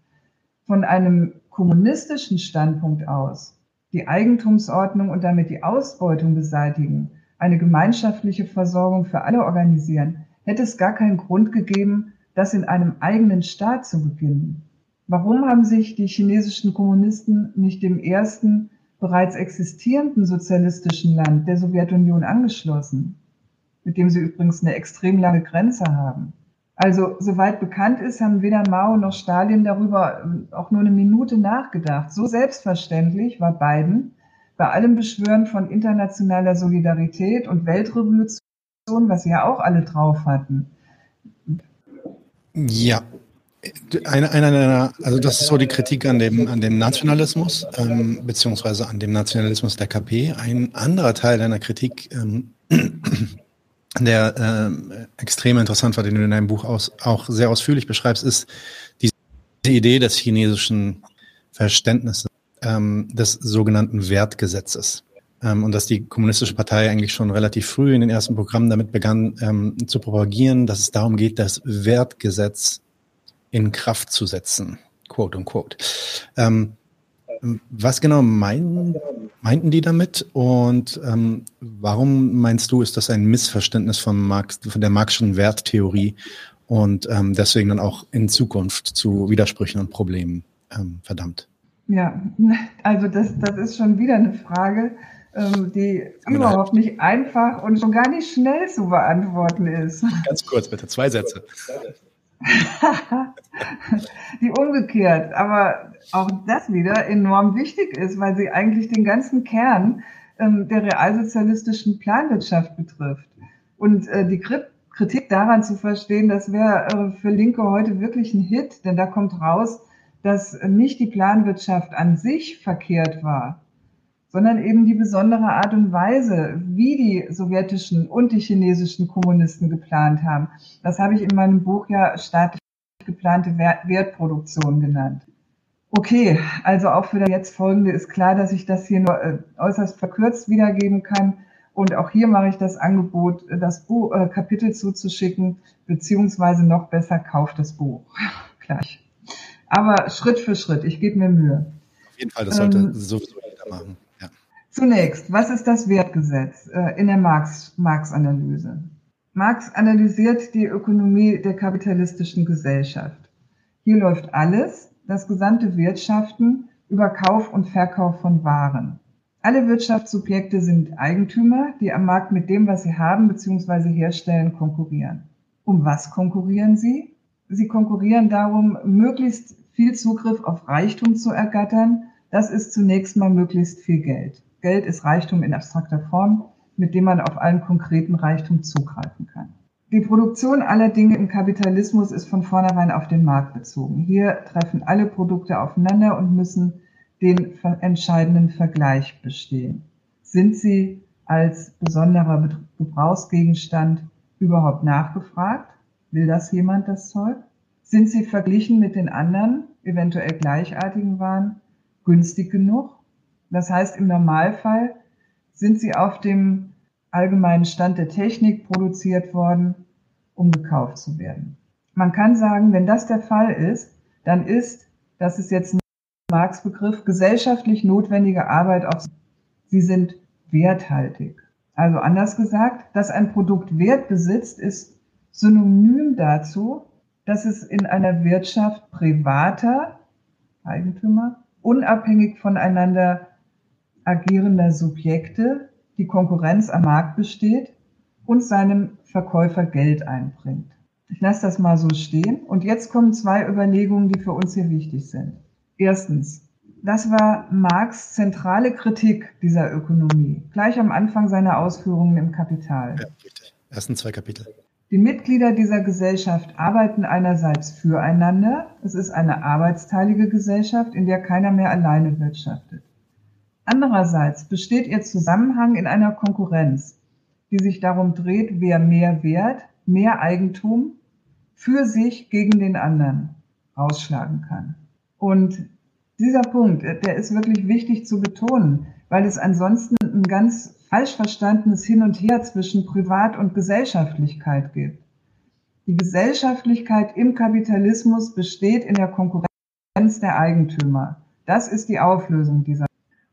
[SPEAKER 2] Von einem kommunistischen Standpunkt aus die Eigentumsordnung und damit die Ausbeutung beseitigen, eine gemeinschaftliche Versorgung für alle organisieren, hätte es gar keinen Grund gegeben, das in einem eigenen Staat zu beginnen. Warum haben sich die chinesischen Kommunisten nicht dem ersten bereits existierenden sozialistischen Land der Sowjetunion angeschlossen, mit dem sie übrigens eine extrem lange Grenze haben? Also, soweit bekannt ist, haben weder Mao noch Stalin darüber ähm, auch nur eine Minute nachgedacht. So selbstverständlich war Biden bei allem Beschwören von internationaler Solidarität und Weltrevolution, was sie ja auch alle drauf hatten,
[SPEAKER 1] ja, einer, einer der, also das ist so die Kritik an dem, an dem Nationalismus, ähm, beziehungsweise an dem Nationalismus der KP. Ein anderer Teil deiner Kritik, ähm, der ähm, extrem interessant war, den du in deinem Buch aus, auch sehr ausführlich beschreibst, ist diese Idee des chinesischen Verständnisses ähm, des sogenannten Wertgesetzes. Ähm, und dass die Kommunistische Partei eigentlich schon relativ früh in den ersten Programmen damit begann ähm, zu propagieren, dass es darum geht, das Wertgesetz in Kraft zu setzen, quote unquote. Ähm, was genau meinen, meinten die damit und ähm, warum meinst du, ist das ein Missverständnis von, Marx, von der Marxischen Werttheorie und ähm, deswegen dann auch in Zukunft zu Widersprüchen und Problemen ähm, verdammt?
[SPEAKER 2] Ja, also das, das ist schon wieder eine Frage, ähm, die überhaupt nicht einfach und schon gar nicht schnell zu beantworten ist.
[SPEAKER 1] Ganz kurz bitte, zwei Sätze. [laughs]
[SPEAKER 2] die umgekehrt, aber auch das wieder enorm wichtig ist, weil sie eigentlich den ganzen Kern ähm, der realsozialistischen Planwirtschaft betrifft. Und äh, die Kritik daran zu verstehen, das wäre äh, für Linke heute wirklich ein Hit, denn da kommt raus, dass nicht die Planwirtschaft an sich verkehrt war, sondern eben die besondere Art und Weise, wie die sowjetischen und die chinesischen Kommunisten geplant haben. Das habe ich in meinem Buch ja staatlich geplante Wertproduktion genannt. Okay, also auch für das jetzt folgende ist klar, dass ich das hier nur äh, äußerst verkürzt wiedergeben kann. Und auch hier mache ich das Angebot, das Buch, äh, Kapitel zuzuschicken, beziehungsweise noch besser kauft das Buch [laughs] gleich. Aber Schritt für Schritt, ich gebe mir Mühe.
[SPEAKER 1] Auf jeden Fall, das sollte ähm, sowieso jeder machen.
[SPEAKER 2] Zunächst, was ist das Wertgesetz äh, in der Marx-Analyse? Marx analysiert die Ökonomie der kapitalistischen Gesellschaft. Hier läuft alles, das gesamte Wirtschaften, über Kauf und Verkauf von Waren. Alle Wirtschaftssubjekte sind Eigentümer, die am Markt mit dem, was sie haben bzw. herstellen, konkurrieren. Um was konkurrieren sie? Sie konkurrieren darum, möglichst viel Zugriff auf Reichtum zu ergattern. Das ist zunächst mal möglichst viel Geld. Geld ist Reichtum in abstrakter Form, mit dem man auf allen konkreten Reichtum zugreifen kann. Die Produktion aller Dinge im Kapitalismus ist von vornherein auf den Markt bezogen. Hier treffen alle Produkte aufeinander und müssen den entscheidenden Vergleich bestehen. Sind sie als besonderer Gebrauchsgegenstand überhaupt nachgefragt? Will das jemand, das Zeug? Sind sie verglichen mit den anderen, eventuell gleichartigen Waren, günstig genug? Das heißt, im Normalfall sind sie auf dem allgemeinen Stand der Technik produziert worden, um gekauft zu werden. Man kann sagen, wenn das der Fall ist, dann ist, dass es jetzt Marx Begriff gesellschaftlich notwendige Arbeit auf. Sie sind werthaltig. Also anders gesagt, dass ein Produkt Wert besitzt, ist synonym dazu, dass es in einer Wirtschaft privater Eigentümer unabhängig voneinander agierender Subjekte die Konkurrenz am Markt besteht und seinem Verkäufer Geld einbringt. Ich lasse das mal so stehen. Und jetzt kommen zwei Überlegungen, die für uns hier wichtig sind. Erstens, das war Marx zentrale Kritik dieser Ökonomie, gleich am Anfang seiner Ausführungen im Kapital. Ja.
[SPEAKER 1] Ersten zwei Kapitel.
[SPEAKER 2] Die Mitglieder dieser Gesellschaft arbeiten einerseits füreinander. Es ist eine arbeitsteilige Gesellschaft, in der keiner mehr alleine wirtschaftet. Andererseits besteht ihr Zusammenhang in einer Konkurrenz, die sich darum dreht, wer mehr Wert, mehr Eigentum für sich gegen den anderen ausschlagen kann. Und dieser Punkt, der ist wirklich wichtig zu betonen, weil es ansonsten ein ganz falsch verstandenes Hin und Her zwischen Privat- und Gesellschaftlichkeit gibt. Die Gesellschaftlichkeit im Kapitalismus besteht in der Konkurrenz der Eigentümer. Das ist die Auflösung dieser.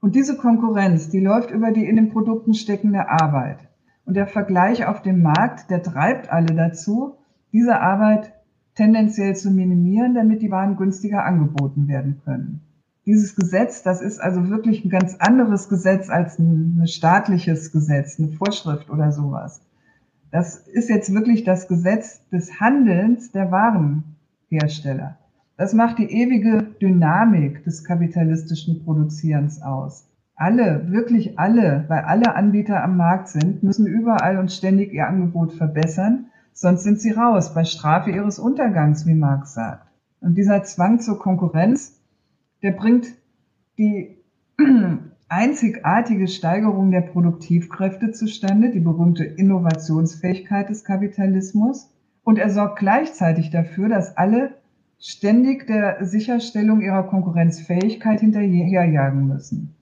[SPEAKER 2] Und diese Konkurrenz, die läuft über die in den Produkten steckende Arbeit. Und der Vergleich auf dem Markt, der treibt alle dazu, diese Arbeit tendenziell zu minimieren, damit die Waren günstiger angeboten werden können. Dieses Gesetz, das ist also wirklich ein ganz anderes Gesetz als ein, ein staatliches Gesetz, eine Vorschrift oder sowas. Das ist jetzt wirklich das Gesetz des Handelns der Warenhersteller. Das macht die ewige Dynamik des kapitalistischen Produzierens aus. Alle, wirklich alle, weil alle Anbieter am Markt sind, müssen überall und ständig ihr Angebot verbessern, sonst sind sie raus, bei Strafe ihres Untergangs, wie Marx sagt. Und dieser Zwang zur Konkurrenz, der bringt die [clears throat] einzigartige Steigerung der Produktivkräfte zustande, die berühmte Innovationsfähigkeit des Kapitalismus. Und er sorgt gleichzeitig dafür, dass alle ständig der Sicherstellung ihrer Konkurrenzfähigkeit hinterherjagen müssen.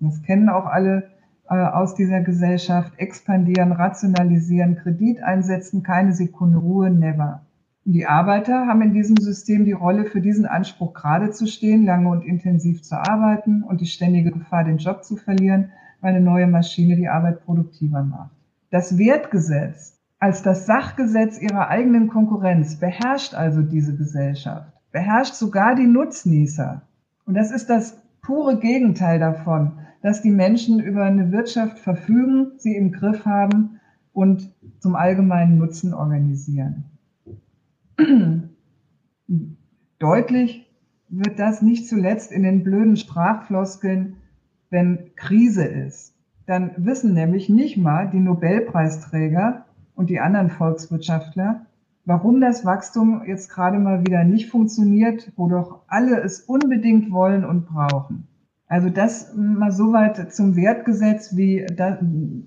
[SPEAKER 2] Das kennen auch alle äh, aus dieser Gesellschaft. Expandieren, rationalisieren, Kredit einsetzen, keine Sekunde Ruhe, never. Die Arbeiter haben in diesem System die Rolle, für diesen Anspruch gerade zu stehen, lange und intensiv zu arbeiten und die ständige Gefahr, den Job zu verlieren, weil eine neue Maschine die Arbeit produktiver macht. Das Wertgesetz als das Sachgesetz ihrer eigenen Konkurrenz beherrscht also diese Gesellschaft, beherrscht sogar die Nutznießer. Und das ist das pure Gegenteil davon, dass die Menschen über eine Wirtschaft verfügen, sie im Griff haben und zum allgemeinen Nutzen organisieren. [clears throat] Deutlich wird das nicht zuletzt in den blöden Sprachfloskeln, wenn Krise ist. Dann wissen nämlich nicht mal die Nobelpreisträger und die anderen Volkswirtschaftler, warum das Wachstum jetzt gerade mal wieder nicht funktioniert, wo doch alle es unbedingt wollen und brauchen. Also das mal soweit zum Wertgesetz, wie da,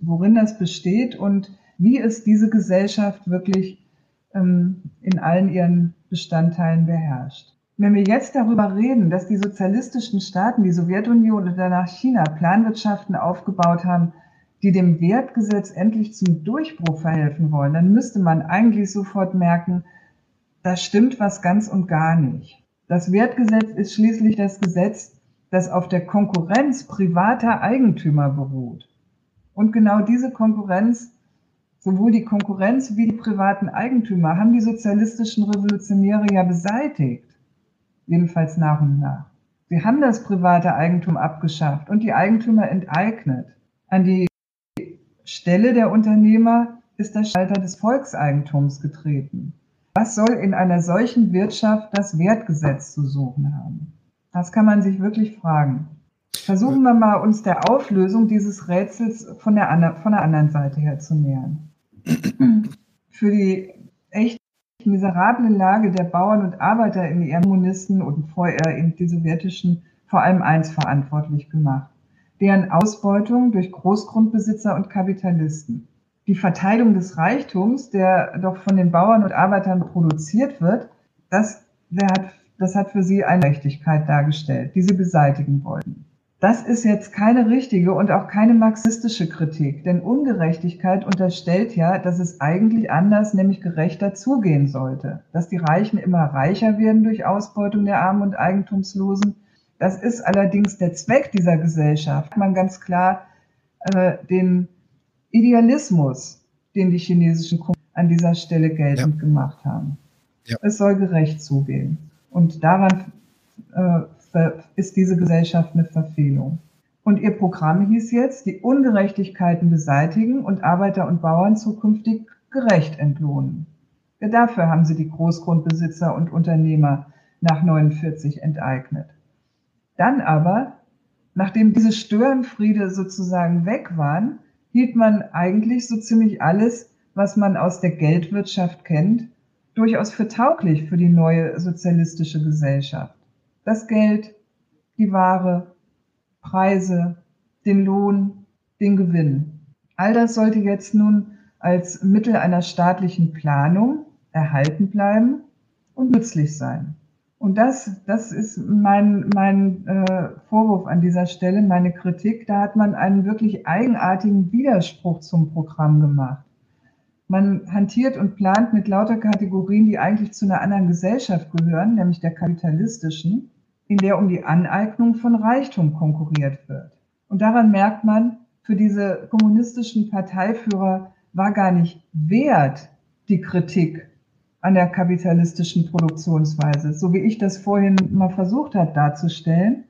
[SPEAKER 2] worin das besteht und wie es diese Gesellschaft wirklich ähm, in allen ihren Bestandteilen beherrscht. Wenn wir jetzt darüber reden, dass die sozialistischen Staaten, die Sowjetunion und danach China Planwirtschaften aufgebaut haben, die dem Wertgesetz endlich zum Durchbruch verhelfen wollen, dann müsste man eigentlich sofort merken, da stimmt was ganz und gar nicht. Das Wertgesetz ist schließlich das Gesetz, das auf der Konkurrenz privater Eigentümer beruht. Und genau diese Konkurrenz, sowohl die Konkurrenz wie die privaten Eigentümer, haben die sozialistischen Revolutionäre ja beseitigt. Jedenfalls nach und nach. Sie haben das private Eigentum abgeschafft und die Eigentümer enteignet. An die Stelle der Unternehmer ist der Schalter des Volkseigentums getreten. Was soll in einer solchen Wirtschaft das Wertgesetz zu suchen haben? Das kann man sich wirklich fragen. Versuchen wir mal, uns der Auflösung dieses Rätsels von der, von der anderen Seite her zu nähern. Für die echt miserable Lage der Bauern und Arbeiter in ihren Kommunisten und vorher in die sowjetischen vor allem eins verantwortlich gemacht. Deren Ausbeutung durch Großgrundbesitzer und Kapitalisten. Die Verteilung des Reichtums, der doch von den Bauern und Arbeitern produziert wird, das, hat das hat für sie eine Gerechtigkeit dargestellt, die sie beseitigen wollten. Das ist jetzt keine richtige und auch keine marxistische Kritik, denn Ungerechtigkeit unterstellt ja, dass es eigentlich anders, nämlich gerechter zugehen sollte, dass die Reichen immer reicher werden durch Ausbeutung der Armen und Eigentumslosen, Das ist allerdings der Zweck dieser Gesellschaft. Man ganz klar äh, den Idealismus, den die chinesischen Kommunisten an dieser Stelle geltend ja. gemacht haben. Ja. Es soll gerecht zugehen. Und daran äh, ist diese Gesellschaft eine Verfehlung. Und ihr Programm hieß jetzt, die Ungerechtigkeiten beseitigen und Arbeiter und Bauern zukünftig gerecht entlohnen. Ja, dafür haben sie die Großgrundbesitzer und Unternehmer nach 49 enteignet. Dann aber, nachdem diese Störenfriede sozusagen weg waren, hielt man eigentlich so ziemlich alles, was man aus der Geldwirtschaft kennt, durchaus für tauglich für die neue sozialistische Gesellschaft. Das Geld, die Ware, Preise, den Lohn, den Gewinn. All das sollte jetzt nun als Mittel einer staatlichen Planung erhalten bleiben und nützlich sein. Und das, das ist mein, mein äh, Vorwurf an dieser Stelle, meine Kritik. Da hat man einen wirklich eigenartigen Widerspruch zum Programm gemacht. Man hantiert und plant mit lauter Kategorien, die eigentlich zu einer anderen Gesellschaft gehören, nämlich der kapitalistischen, in der um die Aneignung von Reichtum konkurriert wird. Und daran merkt man, für diese kommunistischen Parteiführer war gar nicht wert die Kritik an der kapitalistischen Produktionsweise, so wie ich das vorhin mal versucht habe darzustellen.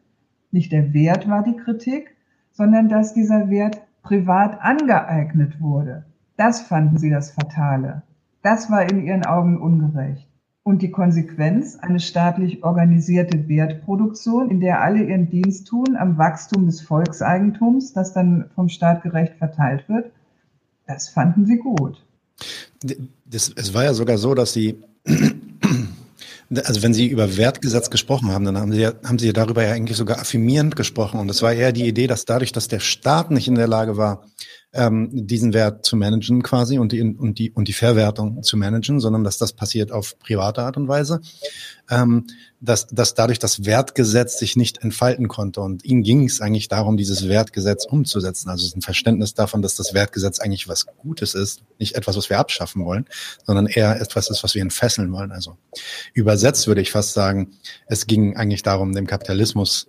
[SPEAKER 2] Nicht der Wert war die Kritik, sondern dass dieser Wert privat angeeignet wurde. Das fanden sie das Fatale. Das war in ihren Augen ungerecht. Und die Konsequenz, eine staatlich organisierte Wertproduktion, in der alle ihren Dienst tun am Wachstum des Volkseigentums, das dann vom Staat gerecht verteilt wird, das fanden sie gut.
[SPEAKER 1] Das, es war ja sogar so, dass sie, [clears throat] also wenn Sie über Wertgesetz gesprochen haben, dann haben Sie ja, haben Sie darüber ja eigentlich sogar affirmierend gesprochen. Und es war eher die Idee, dass dadurch, dass der Staat nicht in der Lage war, ähm, diesen Wert zu managen quasi und die, und, die, und die Verwertung zu managen, sondern dass das passiert auf private Art und Weise, ähm, dass, dass dadurch das Wertgesetz sich nicht entfalten konnte. Und ihm ging es eigentlich darum, dieses Wertgesetz umzusetzen. Also es ist ein Verständnis davon, dass das Wertgesetz eigentlich was Gutes ist, nicht etwas, was wir abschaffen wollen, sondern eher etwas ist, was wir entfesseln wollen. Also übersetzt würde ich fast sagen, es ging eigentlich darum, dem Kapitalismus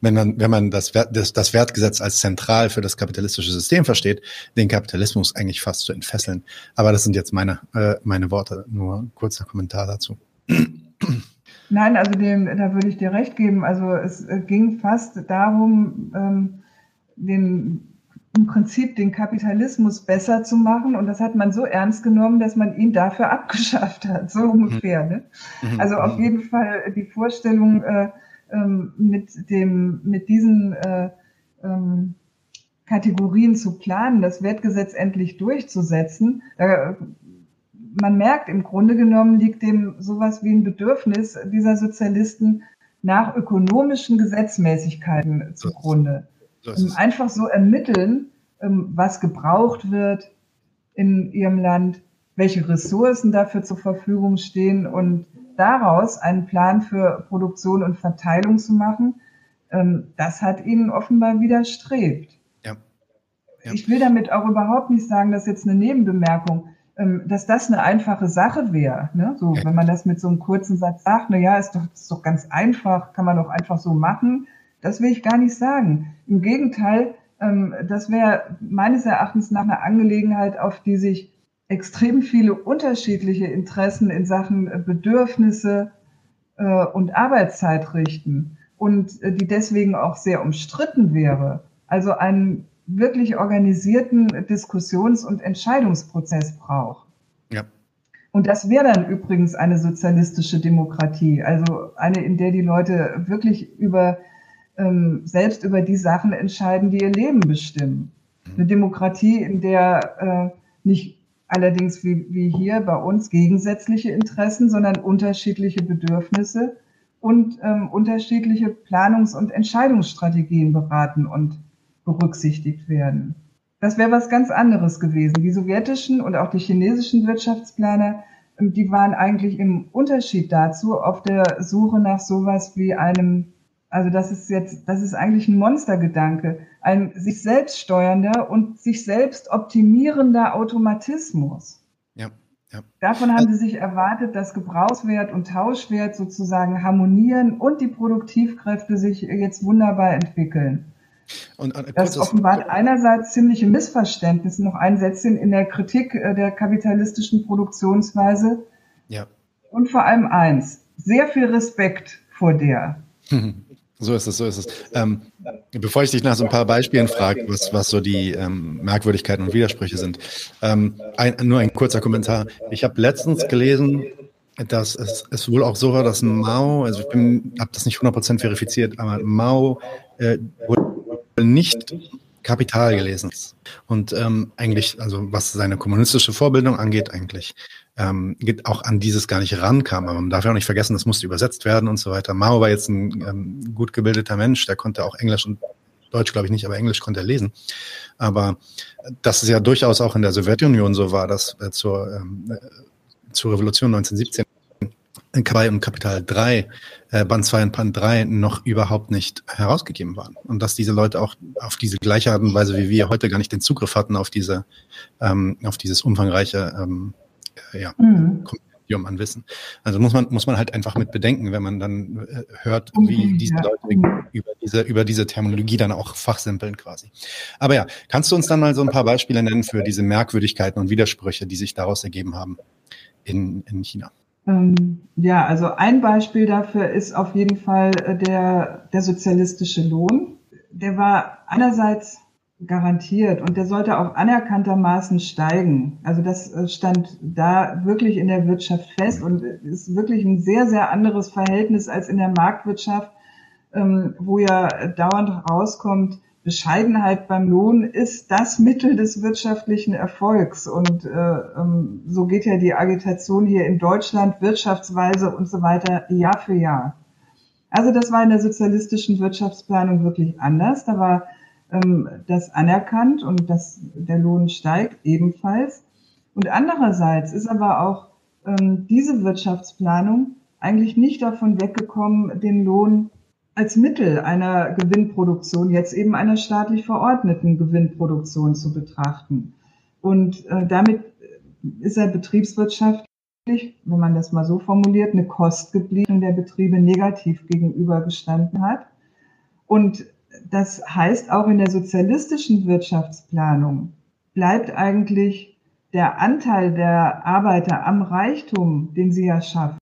[SPEAKER 1] wenn man, wenn man das, das, das Wertgesetz als zentral für das kapitalistische System versteht, den Kapitalismus eigentlich fast zu entfesseln. Aber das sind jetzt meine, äh, meine Worte, nur ein kurzer Kommentar dazu.
[SPEAKER 2] Nein, also dem, da würde ich dir recht geben. Also es äh, ging fast darum, ähm, den, im Prinzip den Kapitalismus besser zu machen. Und das hat man so ernst genommen, dass man ihn dafür [laughs] abgeschafft hat, so ungefähr. Ne? Mhm. Also auf jeden Fall die Vorstellung, äh, ähm, mit dem, mit diesen äh, ähm, Kategorien zu planen, das Wertgesetz endlich durchzusetzen. Da, man merkt, im Grunde genommen liegt dem sowas wie ein Bedürfnis dieser Sozialisten nach ökonomischen Gesetzmäßigkeiten zugrunde. Um einfach so ermitteln, ähm, was gebraucht wird in ihrem Land, welche Ressourcen dafür zur Verfügung stehen und daraus einen Plan für Produktion und Verteilung zu machen, ähm, das hat ihnen offenbar widerstrebt. Ja. ja. Ich will damit auch überhaupt nicht sagen, dass jetzt eine Nebenbemerkung, ähm, dass das eine einfache Sache wäre. Ne? So, ja. wenn man das mit so einem kurzen Satz sagt, na ja, ist doch, ist doch ganz einfach, kann man doch einfach so machen. Das will ich gar nicht sagen. Im Gegenteil, ähm, das wäre meines Erachtens nach eine Angelegenheit, auf die sich extrem viele unterschiedliche Interessen in Sachen äh, Bedürfnisse äh, und Arbeitszeit richten und äh, die deswegen auch sehr umstritten wäre. Also einen wirklich organisierten Diskussions- und Entscheidungsprozess braucht. Ja. Und das wäre dann übrigens eine sozialistische Demokratie, also eine, in der die Leute wirklich über ähm, selbst über die Sachen entscheiden, die ihr Leben bestimmen. Eine Demokratie, in der äh, nicht allerdings wie, wie hier bei uns gegensätzliche Interessen, sondern unterschiedliche Bedürfnisse und ähm, unterschiedliche Planungs- und Entscheidungsstrategien beraten und berücksichtigt werden. Das wäre was ganz anderes gewesen. Die sowjetischen und auch die chinesischen Wirtschaftsplaner, ähm, die waren eigentlich im Unterschied dazu auf der Suche nach sowas wie einem also das ist jetzt, das ist eigentlich ein Monstergedanke, ein sich selbst steuernder und sich selbst optimierender Automatismus.
[SPEAKER 1] Ja,
[SPEAKER 2] Ja. Davon haben sie sich erwartet, dass Gebrauchswert und Tauschwert sozusagen harmonieren und die Produktivkräfte sich jetzt wunderbar entwickeln. Und, und, das offenbart einerseits ziemliche Missverständnisse, noch ein Sätzchen in der Kritik äh, der kapitalistischen Produktionsweise. Ja. Und vor allem eins, sehr viel Respekt vor der. [laughs]
[SPEAKER 1] So ist es, so ist es. Ähm, bevor ich dich nach so ein paar Beispielen frage, was, was so die ähm, Merkwürdigkeiten und Widersprüche sind, ähm, ein, nur ein kurzer Kommentar. Ich habe letztens gelesen, dass es, es wohl auch so war, dass Mao, also ich habe das nicht 100% verifiziert, aber Mao äh, wurde nicht Kapital gelesen. Und ähm, eigentlich, also was seine kommunistische Vorbildung angeht, eigentlich ähm, geht auch an dieses gar nicht rankam. Aber man darf ja auch nicht vergessen, das musste übersetzt werden und so weiter. Mao war jetzt ein ähm, gut gebildeter Mensch, der konnte auch Englisch und Deutsch, glaube ich nicht, aber Englisch konnte er lesen. Aber dass es ja durchaus auch in der Sowjetunion so war, dass äh, zur, ähm, äh, zur Revolution 1917 Kapital und Kapital 3, äh, Band 2 und Band 3 noch überhaupt nicht herausgegeben waren. Und dass diese Leute auch auf diese gleiche Art und Weise wie wir heute gar nicht den Zugriff hatten auf diese, ähm, auf dieses umfangreiche ähm, äh, ja, mhm. Kompendium an Wissen. Also muss man, muss man halt einfach mit bedenken, wenn man dann äh, hört, wie diese Leute über diese, über diese Terminologie dann auch fachsimpeln quasi. Aber ja, kannst du uns dann mal so ein paar Beispiele nennen für diese Merkwürdigkeiten und Widersprüche, die sich daraus ergeben haben in, in China?
[SPEAKER 2] Ähm, ja, also ein Beispiel dafür ist auf jeden Fall äh, der, der sozialistische Lohn. Der war einerseits garantiert und der sollte auch anerkanntermaßen steigen. Also das äh, stand da wirklich in der Wirtschaft fest und ist wirklich ein sehr, sehr anderes Verhältnis als in der Marktwirtschaft, ähm, wo ja dauernd rauskommt, Bescheidenheit beim Lohn ist das Mittel des wirtschaftlichen Erfolgs. Und äh, ähm, so geht ja die Agitation hier in Deutschland, Wirtschaftsweise und so weiter, Jahr für Jahr. Also das war in der sozialistischen Wirtschaftsplanung wirklich anders. Da war ähm, das anerkannt und das, der Lohn steigt ebenfalls. Und andererseits ist aber auch ähm, diese Wirtschaftsplanung eigentlich nicht davon weggekommen, den Lohn als Mittel einer Gewinnproduktion, jetzt eben einer staatlich verordneten Gewinnproduktion zu betrachten. Und äh, damit ist er betriebswirtschaftlich, wenn man das mal so formuliert, eine Kost geblieben, der Betriebe negativ gegenübergestanden hat. Und das heißt, auch in der sozialistischen Wirtschaftsplanung bleibt eigentlich der Anteil der Arbeiter am Reichtum, den sie ja schaffen,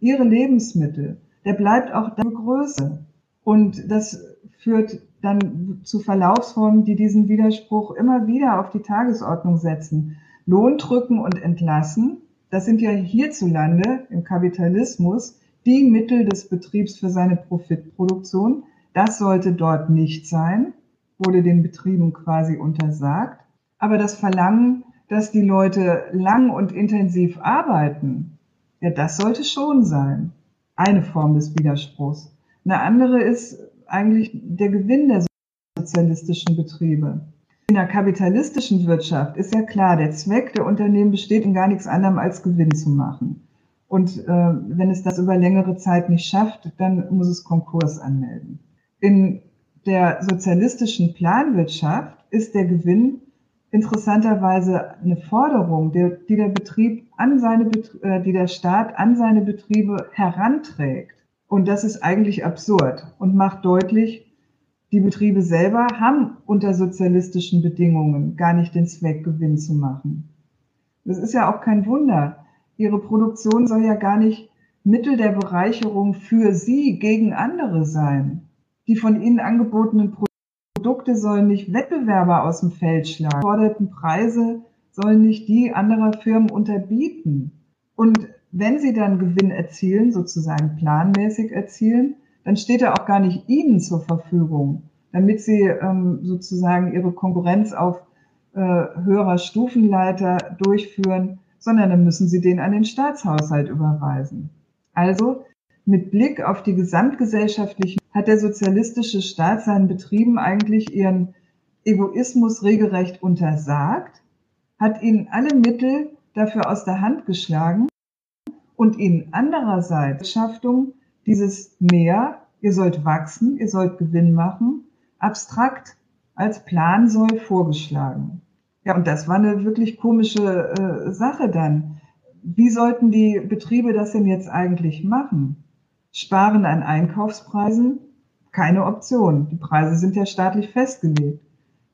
[SPEAKER 2] ihre Lebensmittel, der bleibt auch der Größe. Und das führt dann zu Verlaufsformen, die diesen Widerspruch immer wieder auf die Tagesordnung setzen. Lohn drücken und entlassen, das sind ja hierzulande im Kapitalismus die Mittel des Betriebs für seine Profitproduktion. Das sollte dort nicht sein, wurde den Betrieben quasi untersagt. Aber das Verlangen, dass die Leute lang und intensiv arbeiten, ja, das sollte schon sein eine Form des Widerspruchs. Eine andere ist eigentlich der Gewinn der sozialistischen Betriebe. In der kapitalistischen Wirtschaft ist ja klar, der Zweck der Unternehmen besteht in gar nichts anderem als Gewinn zu machen. Und äh, wenn es das über längere Zeit nicht schafft, dann muss es Konkurs anmelden. In der sozialistischen Planwirtschaft ist der Gewinn interessanterweise eine Forderung, die der Betrieb an seine, äh, die der Staat an seine Betriebe heranträgt. Und das ist eigentlich absurd und macht deutlich, die Betriebe selber haben unter sozialistischen Bedingungen gar nicht den Zweck, Gewinn zu machen. Das ist ja auch kein Wunder. Ihre Produktion soll ja gar nicht Mittel der Bereicherung für Sie gegen andere sein. Die von Ihnen angebotenen Produkte Produkte sollen nicht Wettbewerber aus dem Feld schlagen. Die geforderten Preise sollen nicht die anderer Firmen unterbieten. Und wenn sie dann Gewinn erzielen, sozusagen planmäßig erzielen, dann steht er auch gar nicht Ihnen zur Verfügung, damit Sie ähm, sozusagen Ihre Konkurrenz auf äh, höherer Stufenleiter durchführen, sondern dann müssen Sie den an den Staatshaushalt überweisen. Also mit Blick auf die gesamtgesellschaftlichen hat der sozialistische Staat seinen Betrieben eigentlich ihren Egoismus regelrecht untersagt, hat ihnen alle Mittel dafür aus der Hand geschlagen und ihnen andererseits Schaftung dieses Mehr, ihr sollt wachsen, ihr sollt Gewinn machen, abstrakt als Plan soll vorgeschlagen. Ja, und das war eine wirklich komische äh, Sache dann. wie sollten die Betriebe das denn jetzt eigentlich machen? Sparen an Einkaufspreisen? Keine Option. Die Preise sind ja staatlich festgelegt.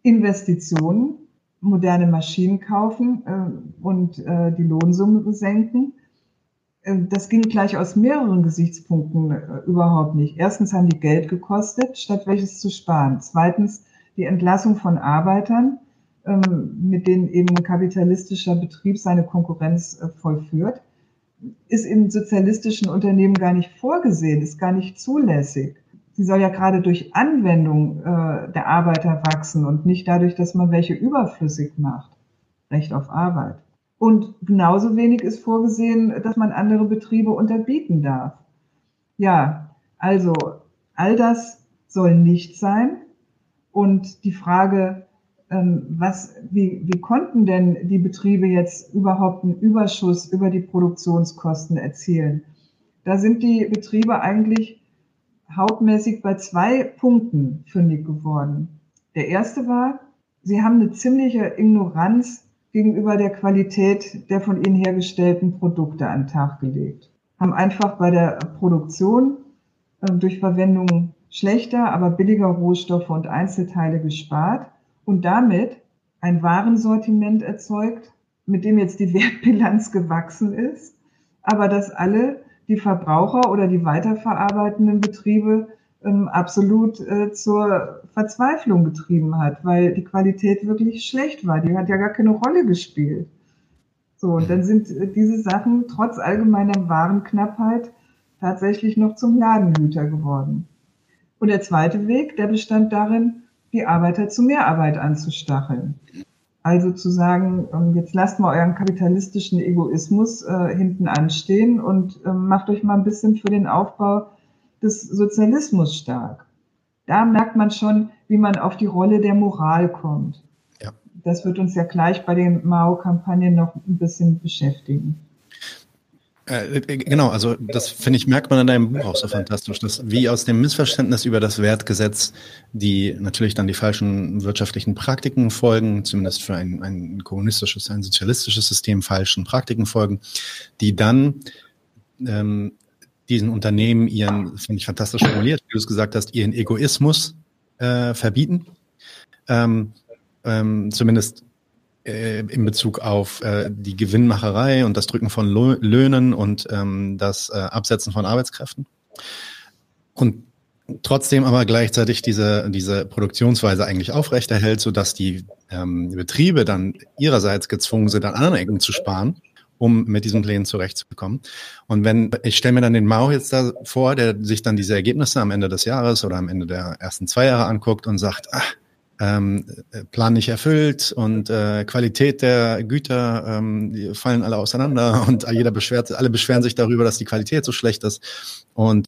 [SPEAKER 2] Investitionen, moderne Maschinen kaufen äh, und äh, die Lohnsumme senken. Äh, das ging gleich aus mehreren Gesichtspunkten äh, überhaupt nicht. Erstens haben die Geld gekostet, statt welches zu sparen. Zweitens die Entlassung von Arbeitern, ähm, mit denen eben ein kapitalistischer Betrieb seine Konkurrenz äh, vollführt, ist in sozialistischen Unternehmen gar nicht vorgesehen, ist gar nicht zulässig. Sie soll ja gerade durch Anwendung der Arbeiter wachsen und nicht dadurch, dass man welche überflüssig macht. Recht auf Arbeit. Und genauso wenig ist vorgesehen, dass man andere Betriebe unterbieten darf. Ja, also all das soll nicht sein. Und die Frage, was, wie, wie konnten denn die Betriebe jetzt überhaupt einen Überschuss über die Produktionskosten erzielen? Da sind die Betriebe eigentlich hauptmäßig bei zwei Punkten fündig geworden. Der erste war, sie haben eine ziemliche Ignoranz gegenüber der Qualität der von ihnen hergestellten Produkte an den Tag gelegt. Haben einfach bei der Produktion äh, durch Verwendung schlechter, aber billiger Rohstoffe und Einzelteile gespart und damit ein Warensortiment erzeugt, mit dem jetzt die [laughs] Wertbilanz gewachsen ist, aber dass alle die Verbraucher oder die weiterverarbeitenden Betriebe ähm, absolut äh, zur Verzweiflung getrieben hat, weil die Qualität wirklich schlecht war. Die hat ja gar keine Rolle gespielt. So, und dann sind äh, diese Sachen trotz allgemeiner Warenknappheit tatsächlich noch zum Ladenhüter geworden. Und der zweite Weg, der bestand darin, die Arbeiter zu Mehrarbeit anzustacheln. Also zu sagen, ähm, jetzt lasst mal euren kapitalistischen Egoismus äh, hinten anstehen und äh, macht euch mal ein bisschen für den Aufbau des Sozialismus stark. Da merkt man schon, wie man auf die Rolle der Moral kommt. Ja. Das wird uns ja gleich bei den Mao-Kampagnen noch ein bisschen beschäftigen.
[SPEAKER 1] Äh, äh, genau, also das finde ich, merkt man in deinem Buch auch so fantastisch, dass wie aus dem Missverständnis über das Wertgesetz, die natürlich dann die falschen wirtschaftlichen Praktiken folgen, zumindest für ein, ein kommunistisches, ein sozialistisches System falschen Praktiken folgen, die dann ähm, diesen Unternehmen ihren, finde ich fantastisch formuliert, wie du es gesagt hast, ihren Egoismus äh, verbieten. Ähm, ähm, zumindest äh, in Bezug auf äh, die Gewinnmacherei und das Drücken von Löhnen und ähm, das äh, Absetzen von Arbeitskräften. Und trotzdem aber gleichzeitig diese, diese Produktionsweise eigentlich aufrechterhält, sodass die ähm, Betriebe dann ihrerseits gezwungen sind, an anderen Ecken zu sparen um mit diesen Plänen zurechtzukommen. Und wenn, ich stelle mir dann den Mao jetzt da vor, der sich dann diese Ergebnisse am Ende des Jahres oder am Ende der ersten zwei Jahre anguckt und sagt, ach, ähm, Plan nicht erfüllt und äh, Qualität der Güter ähm, die fallen alle auseinander [laughs] und jeder beschwert, alle beschweren sich darüber, dass die Qualität so schlecht ist. Und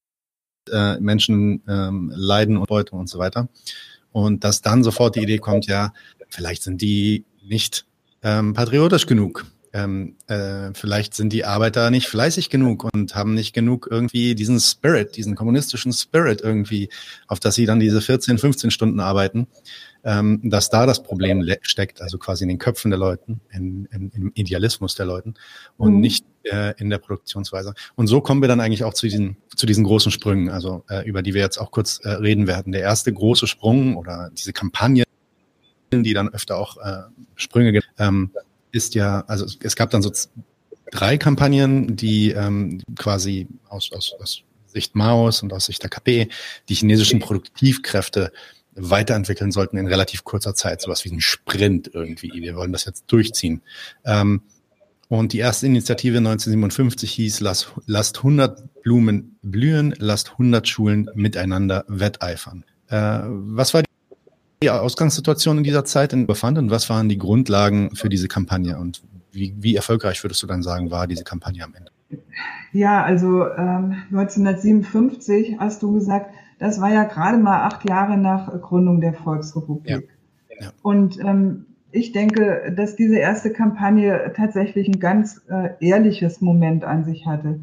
[SPEAKER 1] äh, Menschen ähm, leiden und Beute und so weiter. Und dass dann sofort die Idee kommt, ja, vielleicht sind die nicht ähm, patriotisch genug. Ähm, äh, vielleicht sind die Arbeiter nicht fleißig genug und haben nicht genug irgendwie diesen Spirit, diesen kommunistischen Spirit irgendwie, auf das sie dann diese 14, 15 Stunden arbeiten, ähm, dass da das Problem steckt, also quasi in den Köpfen der Leuten, in, in, im Idealismus der Leuten und mhm. nicht äh, in der Produktionsweise. Und so kommen wir dann eigentlich auch zu diesen, zu diesen großen Sprüngen, also äh, über die wir jetzt auch kurz äh, reden werden. Der erste große Sprung oder diese Kampagne, die dann öfter auch äh, Sprünge gibt, ähm, ist ja, also es gab dann so drei Kampagnen, die ähm, quasi aus, aus, aus Sicht Maos und aus Sicht der KP die chinesischen Produktivkräfte weiterentwickeln sollten in relativ kurzer Zeit, sowas wie ein Sprint irgendwie. Wir wollen das jetzt durchziehen. Ähm, und die erste Initiative 1957 hieß, Lass, lasst 100 Blumen blühen, lasst 100 Schulen miteinander wetteifern. Äh, was war die Ausgangssituation in dieser Zeit befand und was waren die Grundlagen für diese Kampagne und wie, wie erfolgreich würdest du dann sagen, war diese Kampagne am Ende?
[SPEAKER 2] Ja, also ähm, 1957 hast du gesagt, das war ja gerade mal acht Jahre nach Gründung der Volksrepublik. Ja. Ja. Und ähm, ich denke, dass diese erste Kampagne tatsächlich ein ganz äh, ehrliches Moment an sich hatte.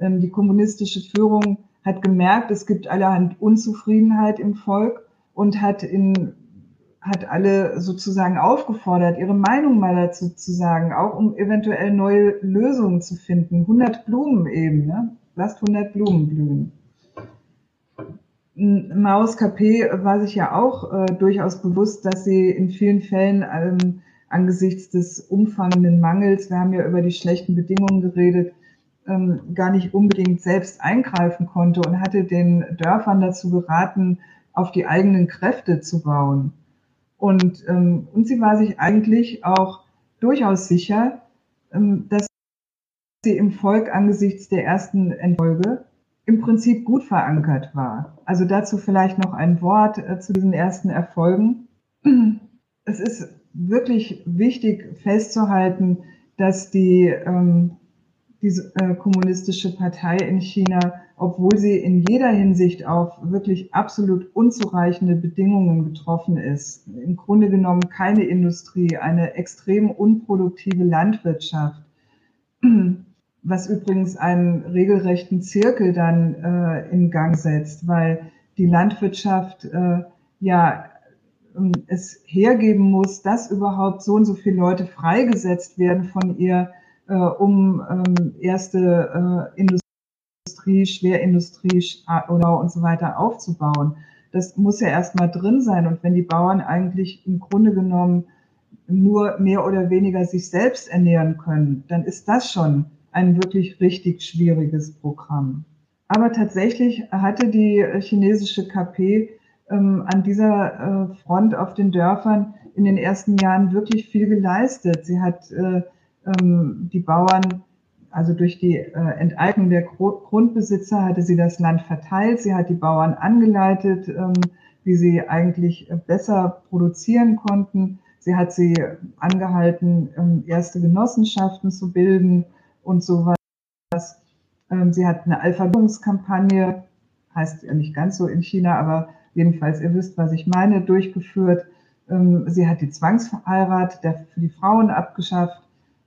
[SPEAKER 2] Ähm, die kommunistische Führung hat gemerkt, es gibt allerhand Unzufriedenheit im Volk und hat in hat alle sozusagen aufgefordert, ihre Meinung mal dazu zu sagen, auch um eventuell neue Lösungen zu finden. 100 Blumen eben, ne? lasst 100 Blumen blühen. Maus KP war sich ja auch äh, durchaus bewusst, dass sie in vielen Fällen ähm, angesichts des umfangenden Mangels, wir haben ja über die schlechten Bedingungen geredet, ähm, gar nicht unbedingt selbst eingreifen konnte und hatte den Dörfern dazu geraten, auf die eigenen Kräfte zu bauen. Und, ähm, und sie war sich eigentlich auch durchaus sicher, ähm, dass sie im Volk angesichts der ersten Entfolge im Prinzip gut verankert war. Also dazu vielleicht noch ein Wort äh, zu diesen ersten Erfolgen. [clears throat] Es ist wirklich wichtig festzuhalten, dass die, ähm, diese äh, kommunistische Partei in China, obwohl sie in jeder Hinsicht auf wirklich absolut unzureichende Bedingungen getroffen ist, im Grunde genommen keine Industrie, eine extrem unproduktive Landwirtschaft, [clears throat] was übrigens einen regelrechten Zirkel dann äh, in Gang setzt, weil die Landwirtschaft äh, ja ähm, es hergeben muss, dass überhaupt so und so viele Leute freigesetzt werden von ihr, äh, um ähm, erste äh, Industrie, Schwerindustrie und so weiter aufzubauen. Das muss ja erstmal drin sein. Und wenn die Bauern eigentlich im Grunde genommen nur mehr oder weniger sich selbst ernähren können, dann ist das schon ein wirklich richtig schwieriges Programm. Aber tatsächlich hatte die chinesische KP ähm, an dieser äh, Front auf den Dörfern in den ersten Jahren wirklich viel geleistet. Sie hat äh, ähm, die Bauern, also durch die äh, Enteignung der Gro Grundbesitzer hatte sie das Land verteilt. Sie hat die Bauern angeleitet, ähm, wie sie eigentlich besser produzieren konnten. Sie hat sie angehalten, ähm, erste Genossenschaften zu bilden und sowas. Ähm, sie hat eine Alphabetungskampagne, heißt ja nicht ganz so in China, aber jedenfalls, ihr wisst, was ich meine, durchgeführt. Ähm, sie hat die Zwangsheirat für die Frauen abgeschafft.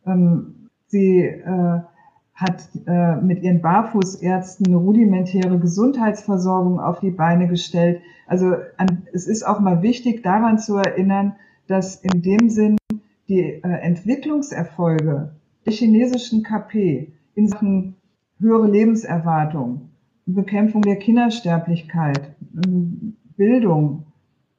[SPEAKER 2] Ähm, sie äh, hat äh, mit ihren Barfußärzten eine rudimentäre Gesundheitsversorgung auf die Beine gestellt. Also es ist auch mal wichtig, daran zu erinnern, dass in dem Sinn die äh, Entwicklungserfolge chinesischen KP in Sachen höhere Lebenserwartung, Bekämpfung der Kindersterblichkeit, Bildung,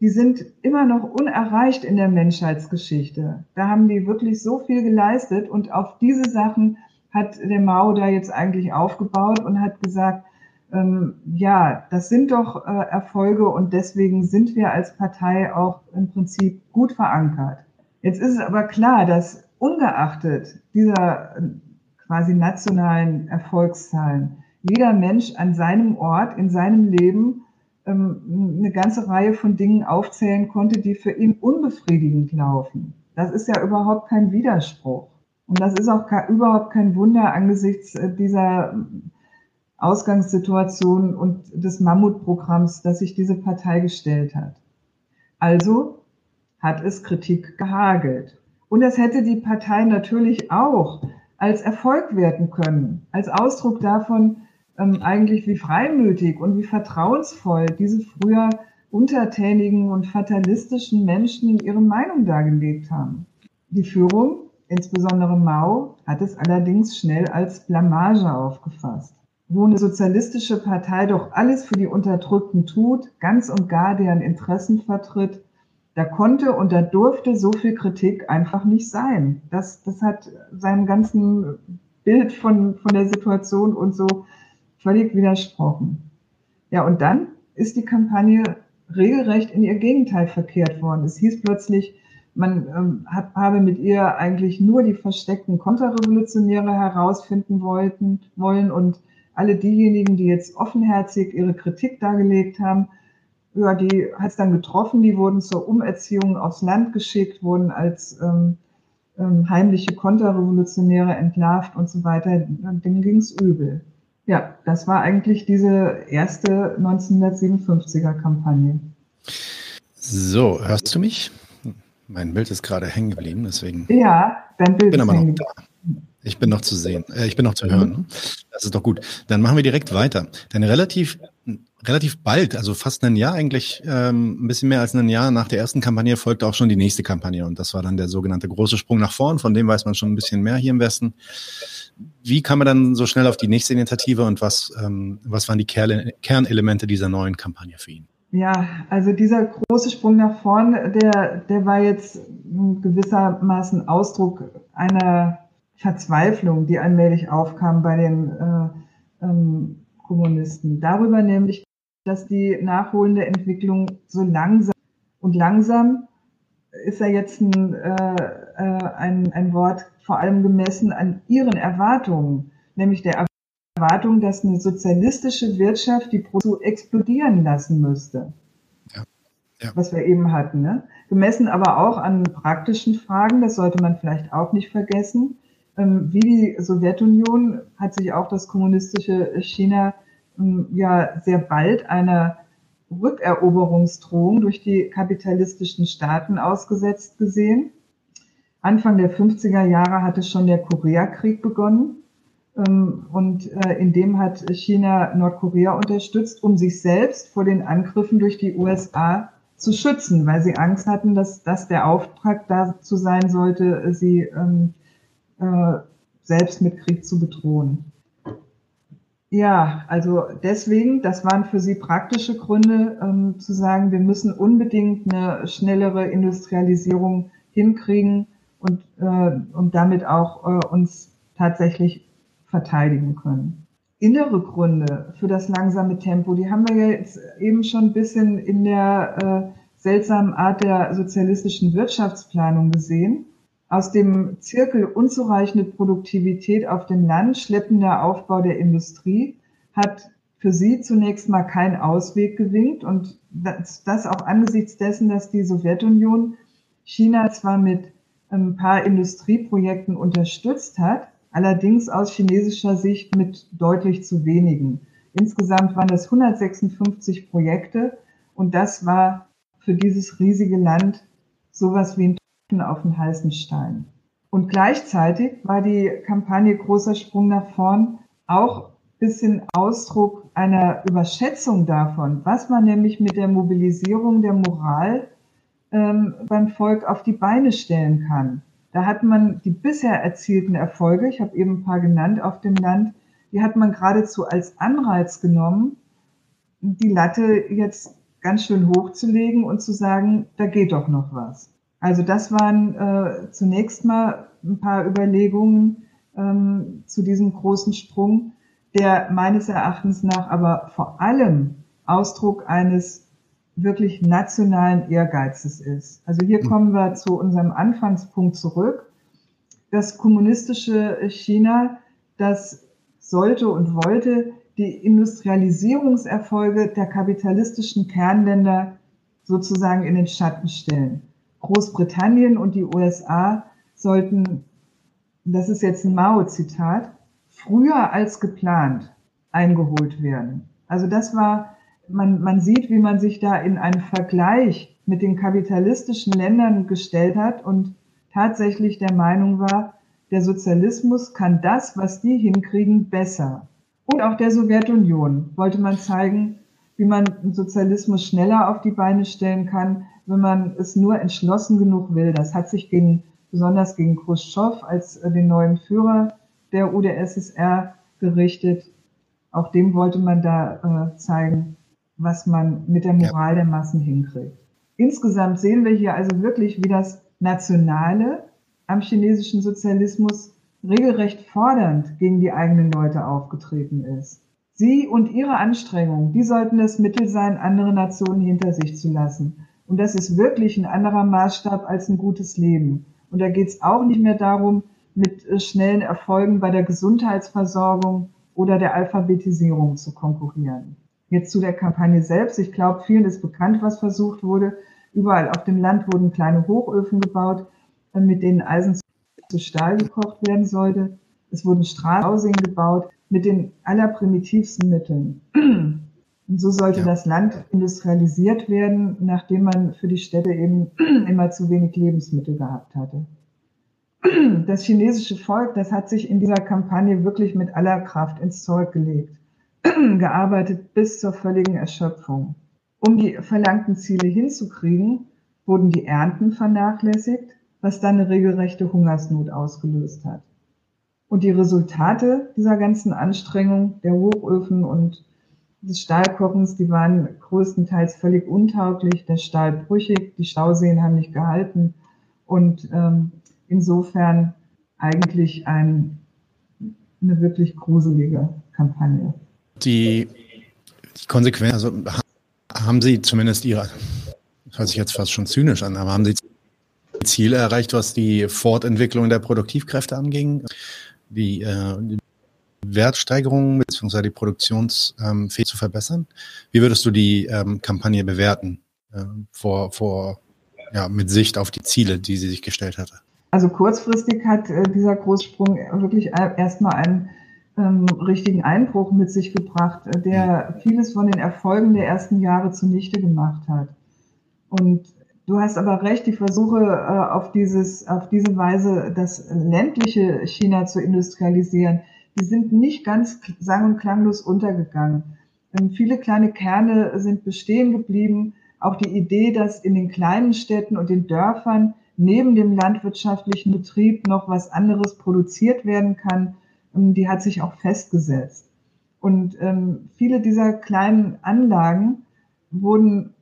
[SPEAKER 2] die sind immer noch unerreicht in der Menschheitsgeschichte. Da haben die wirklich so viel geleistet und auf diese Sachen hat der Mao da jetzt eigentlich aufgebaut und hat gesagt, ähm, ja, das sind doch äh, Erfolge und deswegen sind wir als Partei auch im Prinzip gut verankert. Jetzt ist es aber klar, dass ungeachtet dieser äh, quasi nationalen Erfolgszahlen jeder Mensch an seinem Ort, in seinem Leben ähm, eine ganze Reihe von Dingen aufzählen konnte, die für ihn unbefriedigend laufen. Das ist ja überhaupt kein Widerspruch. Und das ist auch überhaupt kein Wunder angesichts äh, dieser Ausgangssituation und des Mammutprogramms, das sich diese Partei gestellt hat. Also hat es Kritik gehagelt. Und das hätte die Partei natürlich auch als Erfolg werten können, als Ausdruck davon, ähm, eigentlich wie freimütig und wie vertrauensvoll diese früher untertänigen und fatalistischen Menschen ihre Meinung dargelegt haben. Die Führung, insbesondere Mao, hat es allerdings schnell als Blamage aufgefasst. Wo eine sozialistische Partei doch alles für die Unterdrückten tut, ganz und gar deren Interessen vertritt, da konnte und da durfte so viel Kritik einfach nicht sein. Das, das hat seinem ganzen Bild von, von der Situation und so völlig widersprochen. Ja, und dann ist die Kampagne regelrecht in ihr Gegenteil verkehrt worden. Es hieß plötzlich, man ähm, hat, habe mit ihr eigentlich nur die versteckten Konterrevolutionäre herausfinden wollten, wollen und alle diejenigen, die jetzt offenherzig ihre Kritik dargelegt haben, ja, die hat es dann getroffen, die wurden zur Umerziehung aufs Land geschickt, wurden als ähm, ähm, heimliche Konterrevolutionäre entlarvt und so weiter. Denen ging es übel. Ja, das war eigentlich diese erste 1957er Kampagne.
[SPEAKER 1] So, hörst du mich? Mein Bild ist gerade hängen geblieben, deswegen.
[SPEAKER 2] Ja, dein Bild
[SPEAKER 1] bin
[SPEAKER 2] ist hängen
[SPEAKER 1] da. Ich bin noch zu sehen. Äh, ich bin noch zu hören. Ne? Das ist doch gut. Dann machen wir direkt weiter. Denn relativ, relativ bald, also fast ein Jahr eigentlich, ähm, ein bisschen mehr als ein Jahr nach der ersten Kampagne folgte auch schon die nächste Kampagne. Und das war dann der sogenannte große Sprung nach vorn. Von dem weiß man schon ein bisschen mehr hier im Westen. Wie kam man dann so schnell auf die nächste Initiative und was, ähm, was waren die Kerne, Kernelemente dieser neuen Kampagne für ihn?
[SPEAKER 2] Ja, also dieser große Sprung nach vorn, der, der war jetzt gewissermaßen Ausdruck einer Verzweiflung, die allmählich aufkam bei den äh, ähm, Kommunisten. Darüber nämlich, dass die nachholende Entwicklung so langsam und langsam ist ja jetzt ein, äh, äh, ein, ein Wort vor allem gemessen an ihren Erwartungen, nämlich der Erwartung, dass eine sozialistische Wirtschaft die Produktion explodieren lassen müsste. Ja. Ja. Was wir eben hatten. Ne? Gemessen aber auch an praktischen Fragen, das sollte man vielleicht auch nicht vergessen. Ähm, wie die Sowjetunion hat sich auch das kommunistische China ähm, ja sehr bald einer Rückeroberungsdrohung durch die kapitalistischen Staaten ausgesetzt gesehen. Anfang der 50er Jahre hatte schon der Koreakrieg begonnen. Ähm, und äh, in dem hat China Nordkorea unterstützt, um sich selbst vor den Angriffen durch die USA zu schützen, weil sie Angst hatten, dass das der Auftrag dazu sein sollte, sie ähm, äh, selbst mit Krieg zu bedrohen. Ja, also deswegen, das waren für sie praktische Gründe, ähm, zu sagen, wir müssen unbedingt eine schnellere Industrialisierung hinkriegen und, äh, und damit auch äh, uns tatsächlich verteidigen können. Innere Gründe für das langsame Tempo, die haben wir ja jetzt eben schon ein bisschen in der äh, seltsamen Art der sozialistischen Wirtschaftsplanung gesehen. Aus dem Zirkel unzureichende Produktivität auf dem Land, schleppender Aufbau der Industrie hat für sie zunächst mal keinen Ausweg gewinkt und das, das auch angesichts dessen, dass die Sowjetunion China zwar mit ein paar Industrieprojekten unterstützt hat, allerdings aus chinesischer Sicht mit deutlich zu wenigen. Insgesamt waren das 156 Projekte und das war für dieses riesige Land sowas wie ein Auf den heißen Stein. Und gleichzeitig war die Kampagne Großer Sprung nach vorn auch bisschen Ausdruck einer Überschätzung davon, was man nämlich mit der Mobilisierung der Moral ähm, beim Volk auf die Beine stellen kann. Da hat man die bisher erzielten Erfolge, ich habe eben ein paar genannt auf dem Land, die hat man geradezu als Anreiz genommen, die Latte jetzt ganz schön hochzulegen und zu sagen, da geht doch noch was. Also das waren äh, zunächst mal ein paar Überlegungen ähm, zu diesem großen Sprung, der meines Erachtens nach aber vor allem Ausdruck eines wirklich nationalen Ehrgeizes ist. Also hier hm. kommen wir zu unserem Anfangspunkt zurück. Das kommunistische China, das sollte und wollte die Industrialisierungserfolge der kapitalistischen Kernländer sozusagen in den Schatten stellen. Großbritannien und die USA sollten, das ist jetzt ein Mao-Zitat, früher als geplant eingeholt werden. Also das war, man, man sieht, wie man sich da in einen Vergleich mit den kapitalistischen Ländern gestellt hat und tatsächlich der Meinung war, der Sozialismus kann das, was die hinkriegen, besser. Und auch der Sowjetunion wollte man zeigen, wie man Sozialismus schneller auf die Beine stellen kann, wenn man es nur entschlossen genug will. Das hat sich gegen, besonders gegen Khrushchev als äh, den neuen Führer der UdSSR gerichtet. Auch dem wollte man da äh, zeigen, was man mit der Moral der Massen hinkriegt. Insgesamt sehen wir hier also wirklich, wie das Nationale am chinesischen Sozialismus regelrecht fordernd gegen die eigenen Leute aufgetreten ist. Sie und ihre Anstrengungen, die sollten das Mittel sein, andere Nationen hinter sich zu lassen. Und das ist wirklich ein anderer Maßstab als ein gutes Leben. Und da geht es auch nicht mehr darum, mit äh, schnellen Erfolgen bei der Gesundheitsversorgung oder der Alphabetisierung zu konkurrieren. Jetzt zu der Kampagne selbst. Ich glaube, vielen ist bekannt, was versucht wurde. Überall auf dem Land wurden kleine Hochöfen gebaut, äh, mit denen Eisen zu Stahl gekocht werden sollte. Es wurden Straßen gebaut mit den allerprimitivsten Mitteln. [clears throat] Und so sollte ja. das Land industrialisiert werden, nachdem man für die Städte eben [clears throat] immer zu wenig Lebensmittel gehabt hatte. [clears throat] Das chinesische Volk, das hat sich in dieser Kampagne wirklich mit aller Kraft ins Zeug gelegt, [clears throat] gearbeitet bis zur völligen Erschöpfung. Um die verlangten Ziele hinzukriegen, wurden die Ernten vernachlässigt, was dann eine regelrechte Hungersnot ausgelöst hat. Und die Resultate dieser ganzen Anstrengung der Hochöfen und des Stahlkochens, die waren größtenteils völlig untauglich, der Stahl brüchig, die Stauseen haben nicht gehalten und ähm, insofern eigentlich ein, eine wirklich gruselige Kampagne.
[SPEAKER 1] Die, die Konsequenz, also haben Sie zumindest Ihre, das hört sich jetzt fast schon zynisch an, aber haben Sie Ziele erreicht, was die Fortentwicklung der Produktivkräfte anging? Die, äh, die Wertsteigerung bzw. die Produktionsfähigkeit ähm, zu verbessern? Wie würdest du die ähm, Kampagne bewerten äh, vor, vor, ja, mit Sicht auf die Ziele, die sie sich gestellt hatte?
[SPEAKER 2] Also kurzfristig hat äh, dieser Großsprung wirklich erstmal einen ähm, richtigen Einbruch mit sich gebracht, äh, der vieles von den Erfolgen der ersten Jahre zunichte gemacht hat. Und du hast aber recht, die Versuche äh, auf dieses, auf diese Weise das ländliche China zu industrialisieren, die sind nicht ganz sang- und klanglos untergegangen. Ähm, viele kleine Kerne sind bestehen geblieben. Auch die Idee, dass in den kleinen Städten und den Dörfern neben dem landwirtschaftlichen Betrieb noch was anderes produziert werden kann, ähm, die hat sich auch festgesetzt. Und ähm, viele dieser kleinen Anlagen wurden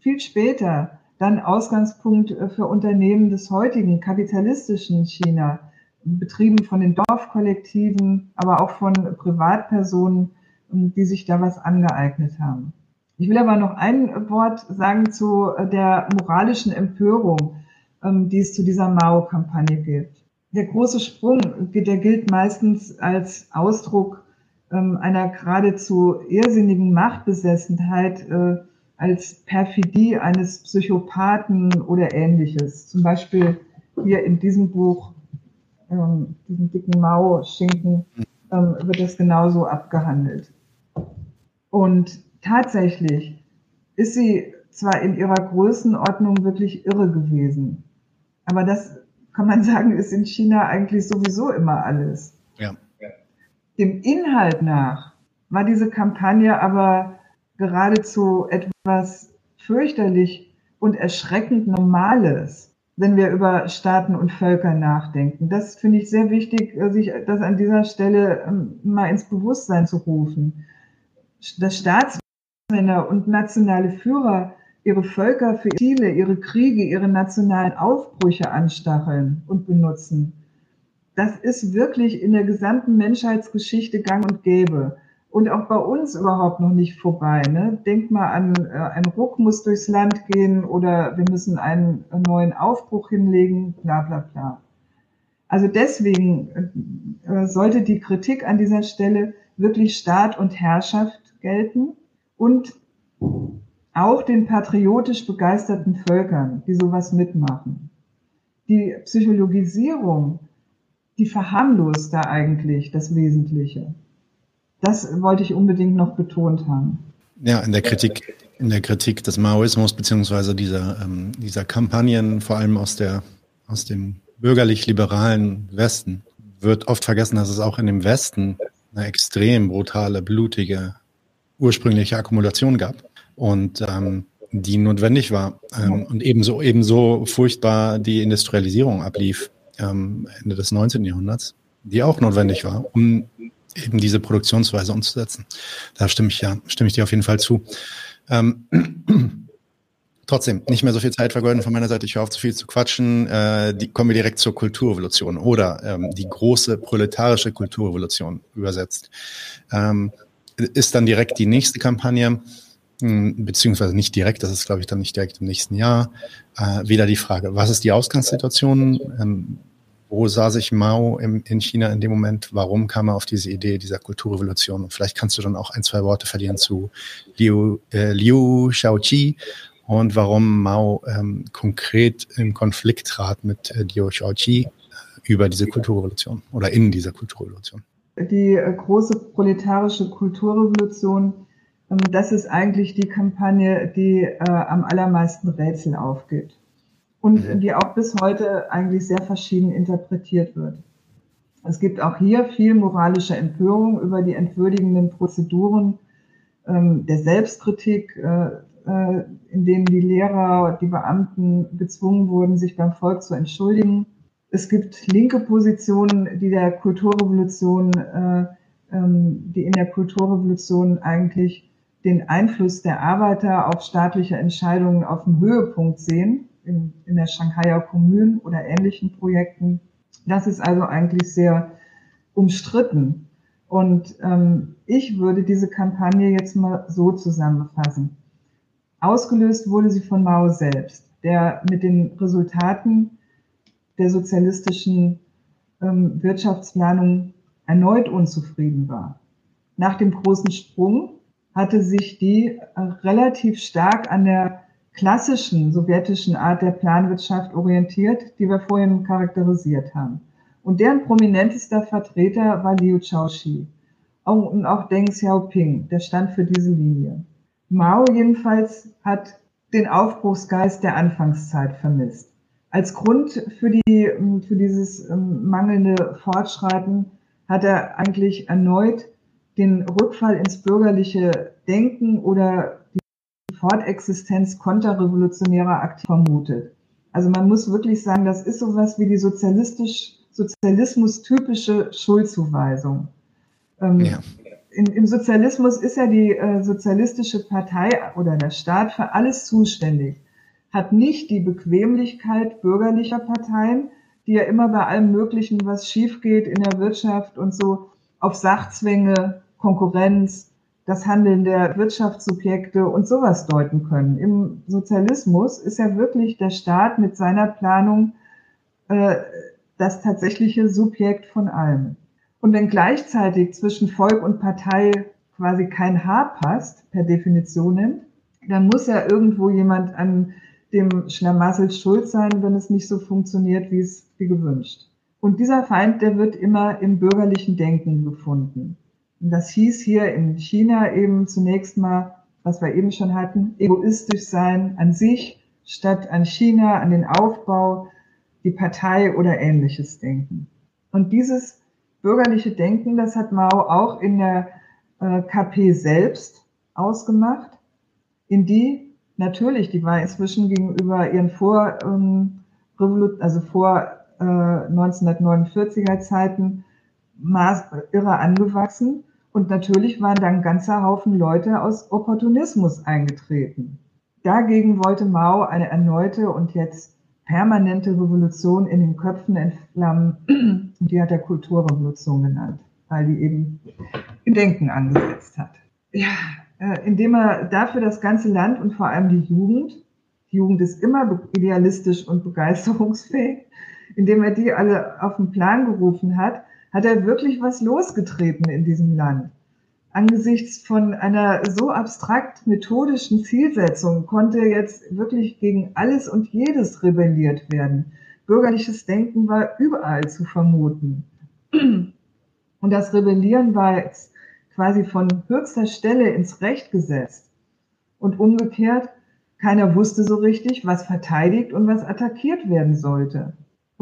[SPEAKER 2] viel später dann Ausgangspunkt äh, für Unternehmen des heutigen kapitalistischen China, betrieben von den Dorfkollektiven, aber auch von Privatpersonen, ähm, die sich da was angeeignet haben. Ich will aber noch ein Wort sagen zu äh, der moralischen Empörung, ähm, die es zu dieser Mao-Kampagne gibt. Der große Sprung, der gilt meistens als Ausdruck ähm, einer geradezu irrsinnigen Machtbesessenheit, äh, als Perfidie eines Psychopathen oder ähnliches. Zum Beispiel hier in diesem Buch ähm, diesen dicken Mao-Schinken, ähm, wird das genauso abgehandelt. Und tatsächlich ist sie zwar in ihrer Größenordnung wirklich irre gewesen, aber das kann man [laughs] sagen, ist in China eigentlich sowieso immer alles. Ja. Dem Inhalt nach war diese Kampagne aber geradezu etwas fürchterlich und erschreckend Normales wenn wir über Staaten und Völker nachdenken. Das finde ich sehr wichtig, äh, sich das an dieser Stelle ähm, mal ins Bewusstsein zu rufen. Dass Staatsmänner und nationale Führer ihre Völker für Ziele, ihre Kriege, ihre nationalen Aufbrüche anstacheln und benutzen. Das ist wirklich in der gesamten Menschheitsgeschichte gang und gäbe und auch bei uns überhaupt noch nicht vorbei. Ne? Denk mal an, äh, ein Ruck muss durchs Land gehen oder wir müssen einen neuen Aufbruch hinlegen, bla bla bla. Also deswegen äh, sollte die Kritik an dieser Stelle wirklich Staat und Herrschaft gelten und auch den patriotisch begeisterten Völkern, die sowas mitmachen. Die Psychologisierung, die verharmlost da eigentlich das Wesentliche. Das wollte ich unbedingt noch betont haben.
[SPEAKER 1] Ja, in der Kritik, in der Kritik des Maoismus beziehungsweise dieser, ähm, dieser Kampagnen, vor allem aus der, aus dem bürgerlich-liberalen Westen, wird oft vergessen, dass es auch in dem Westen eine extrem brutale, blutige, ursprüngliche Akkumulation gab und ähm, die notwendig war ähm, und ebenso ebenso furchtbar die Industrialisierung ablief ähm, Ende des 19. Jahrhunderts, die auch notwendig war, um eben diese Produktionsweise umzusetzen. Da stimme ich ja, stimme ich dir auf jeden Fall zu. Ähm, [clears throat] trotzdem, nicht mehr so viel Zeit vergeuden von meiner Seite. Ich höre auf, zu viel zu quatschen. Äh, die, kommen wir direkt zur Kulturrevolution oder ähm, die große proletarische Kulturrevolution übersetzt. Ähm, ist dann direkt die nächste Kampagne, hm, beziehungsweise nicht direkt, das ist, glaube ich, dann nicht direkt im nächsten Jahr. Äh, wieder die Frage, was ist die Ausgangssituation? Wo sah sich Mao im, in China in dem Moment? Warum kam er auf diese Idee dieser Kulturrevolution? Und vielleicht kannst du dann auch ein, zwei Worte verlieren zu Liu, äh, Liu Shaoqi und warum Mao ähm, konkret im Konflikt trat mit äh, Liu Shaoqi äh, über diese Kulturrevolution oder in dieser Kulturrevolution.
[SPEAKER 2] Die äh, große proletarische Kulturrevolution ähm, das ist eigentlich die Kampagne, die äh, am allermeisten Rätsel aufgibt und mhm. die auch bis heute eigentlich sehr verschieden interpretiert wird. Es gibt auch hier viel moralische Empörung über die entwürdigenden Prozeduren ähm, der Selbstkritik, äh, äh, in denen die Lehrer, die Beamten gezwungen wurden, sich beim Volk zu entschuldigen. Es gibt linke Positionen, die der Kulturrevolution, äh, ähm, die in der Kulturrevolution eigentlich den Einfluss der Arbeiter auf staatliche Entscheidungen auf dem Höhepunkt sehen, in, in der Shanghaier Kommune oder ähnlichen Projekten. Das ist also eigentlich sehr umstritten. Und ähm, ich würde diese Kampagne jetzt mal so zusammenfassen. Ausgelöst wurde sie von Mao selbst, der mit den Resultaten der sozialistischen ähm, Wirtschaftsplanung erneut unzufrieden war. Nach dem großen Sprung hatte sich die äh, relativ stark an der klassischen sowjetischen Art der Planwirtschaft orientiert, die wir vorhin charakterisiert haben. Und deren prominentester Vertreter war Liu Shaoxi und auch Deng Xiaoping, der stand für diese Linie. Mao jedenfalls hat den Aufbruchsgeist der Anfangszeit vermisst. Als Grund für, die, für dieses ähm, mangelnde Fortschreiten hat er eigentlich erneut den Rückfall ins bürgerliche Denken oder Fortexistenz konterrevolutionärer Aktiv vermutet. Also man muss wirklich sagen, das ist sowas wie die sozialistisch, sozialismus-typische Schuldzuweisung. Ähm, ja in, im Sozialismus ist ja die äh, sozialistische Partei oder der Staat für alles zuständig, hat nicht die Bequemlichkeit bürgerlicher Parteien, die ja immer bei allem Möglichen, was schief geht in der Wirtschaft und so, auf Sachzwänge, Konkurrenz, das Handeln der Wirtschaftssubjekte und sowas deuten können. Im Sozialismus ist ja wirklich der Staat mit seiner Planung äh, das tatsächliche Subjekt von allem. Und wenn gleichzeitig zwischen Volk und Partei quasi kein Haar passt, per Definition, dann muss ja irgendwo jemand an dem Schlamassel schuld sein, wenn es nicht so funktioniert, wie es wie gewünscht. Und dieser Feind, der wird immer im bürgerlichen Denken gefunden. Und das hieß hier in China eben zunächst mal, was wir eben schon hatten, egoistisch sein an sich, statt an China, an den Aufbau, die Partei oder ähnliches denken. Und dieses bürgerliche Denken, das hat Mao auch in der äh, KP selbst ausgemacht, in die natürlich, die war inzwischen gegenüber ihren vor, ähm, also vor äh, 1949er Zeiten maß, irre angewachsen. Und natürlich waren dann ein ganzer Haufen Leute aus Opportunismus eingetreten. Dagegen wollte Mao eine erneute und jetzt permanente Revolution in den Köpfen entflammen. [clears throat] Die hat er Kulturrevolution genannt, weil die eben Gedenken angesetzt hat. Ja, äh, indem er dafür das ganze Land und vor allem die Jugend, die Jugend ist immer idealistisch und begeisterungsfähig, indem er die alle auf den Plan gerufen hat, hat er wirklich was losgetreten in diesem Land angesichts von einer so abstrakt methodischen Zielsetzung konnte jetzt wirklich gegen alles und jedes rebelliert werden. Bürgerliches Denken war überall zu vermuten. Und das Rebellieren war jetzt quasi von höchster Stelle ins Recht gesetzt. Und umgekehrt, keiner wusste so richtig, was verteidigt und was attackiert werden sollte.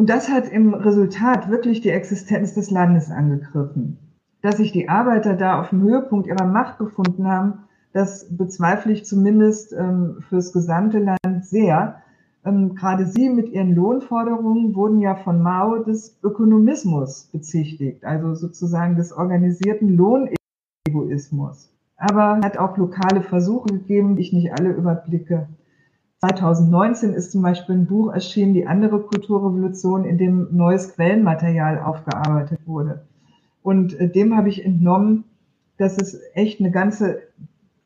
[SPEAKER 2] Und das hat im Resultat wirklich die Existenz des Landes angegriffen dass sich die Arbeiter da auf dem Höhepunkt ihrer Macht befunden haben, das bezweifle ich zumindest ähm, fürs gesamte Land sehr. Ähm, gerade sie mit ihren Lohnforderungen wurden ja von Mao des Ökonomismus bezichtigt, also sozusagen des organisierten Lohnegoismus. Aber hat auch lokale Versuche gegeben, die ich nicht alle überblicke. 2019 ist zum Beispiel ein Buch erschienen, die andere Kulturrevolution, in dem neues Quellenmaterial aufgearbeitet wurde. Und äh, dem habe ich entnommen, dass es echt eine ganze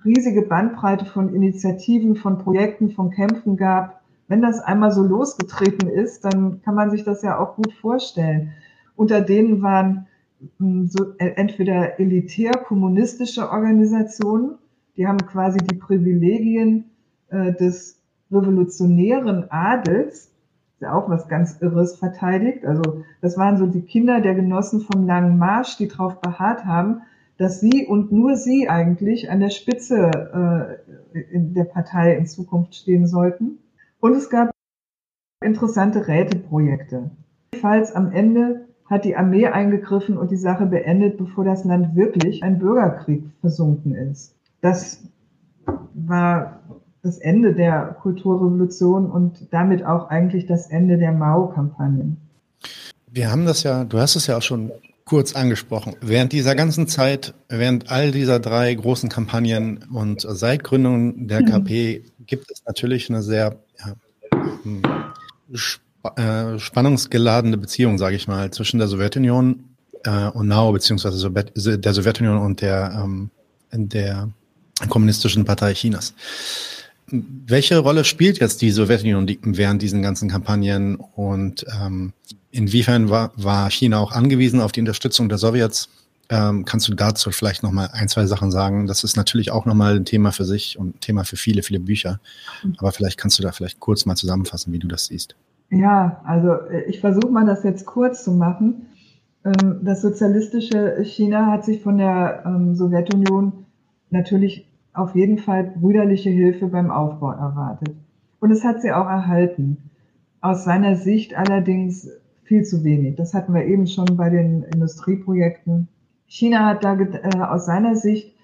[SPEAKER 2] riesige Bandbreite von Initiativen, von Projekten, von Kämpfen gab. Wenn das einmal so losgetreten ist, dann kann man sich das ja auch gut vorstellen. Unter denen waren hm, so äh, entweder elitär kommunistische Organisationen, die haben quasi die Privilegien äh, des revolutionären Adels, ja auch was ganz Irres verteidigt. Also das waren so die Kinder der Genossen vom Langen Marsch, die darauf beharrt haben, dass sie und nur sie eigentlich an der Spitze äh, in der Partei in Zukunft stehen sollten. Und es gab interessante Räteprojekte. Falls am Ende hat die Armee eingegriffen und die Sache beendet, bevor das Land wirklich ein Bürgerkrieg versunken ist. Das war das Ende der Kulturrevolution und damit auch eigentlich das Ende der Mao-Kampagnen.
[SPEAKER 1] Wir haben das ja, du hast es ja auch schon kurz angesprochen. Während dieser ganzen Zeit, während all dieser drei großen Kampagnen und seit Gründung der [laughs] KP mhm. gibt es natürlich eine sehr ja, hm, äh, spannungsgeladene Beziehung, sage ich mal, zwischen der Sowjetunion äh, und Mao, beziehungsweise der Sowjetunion und der, ähm, der Kommunistischen Partei Chinas. Welche Rolle spielt jetzt die Sowjetunion während diesen ganzen Kampagnen und ähm, inwiefern war, war China auch angewiesen auf die Unterstützung der Sowjets? Ähm, kannst du dazu vielleicht noch mal ein, zwei Sachen sagen? Das ist natürlich auch noch mal ein Thema für sich und ein Thema für viele, viele Bücher. Aber vielleicht kannst du da vielleicht kurz mal zusammenfassen, wie du das siehst.
[SPEAKER 2] Ja, also äh, ich versuche mal das jetzt kurz zu machen. Ähm, das sozialistische China hat sich von der ähm, Sowjetunion natürlich auf jeden Fall brüderliche Hilfe beim Aufbau erwartet. Und es hat sie auch erhalten. Aus seiner Sicht allerdings viel zu wenig. Das hatten wir eben schon bei den Industrieprojekten. China hat da äh, aus seiner Sicht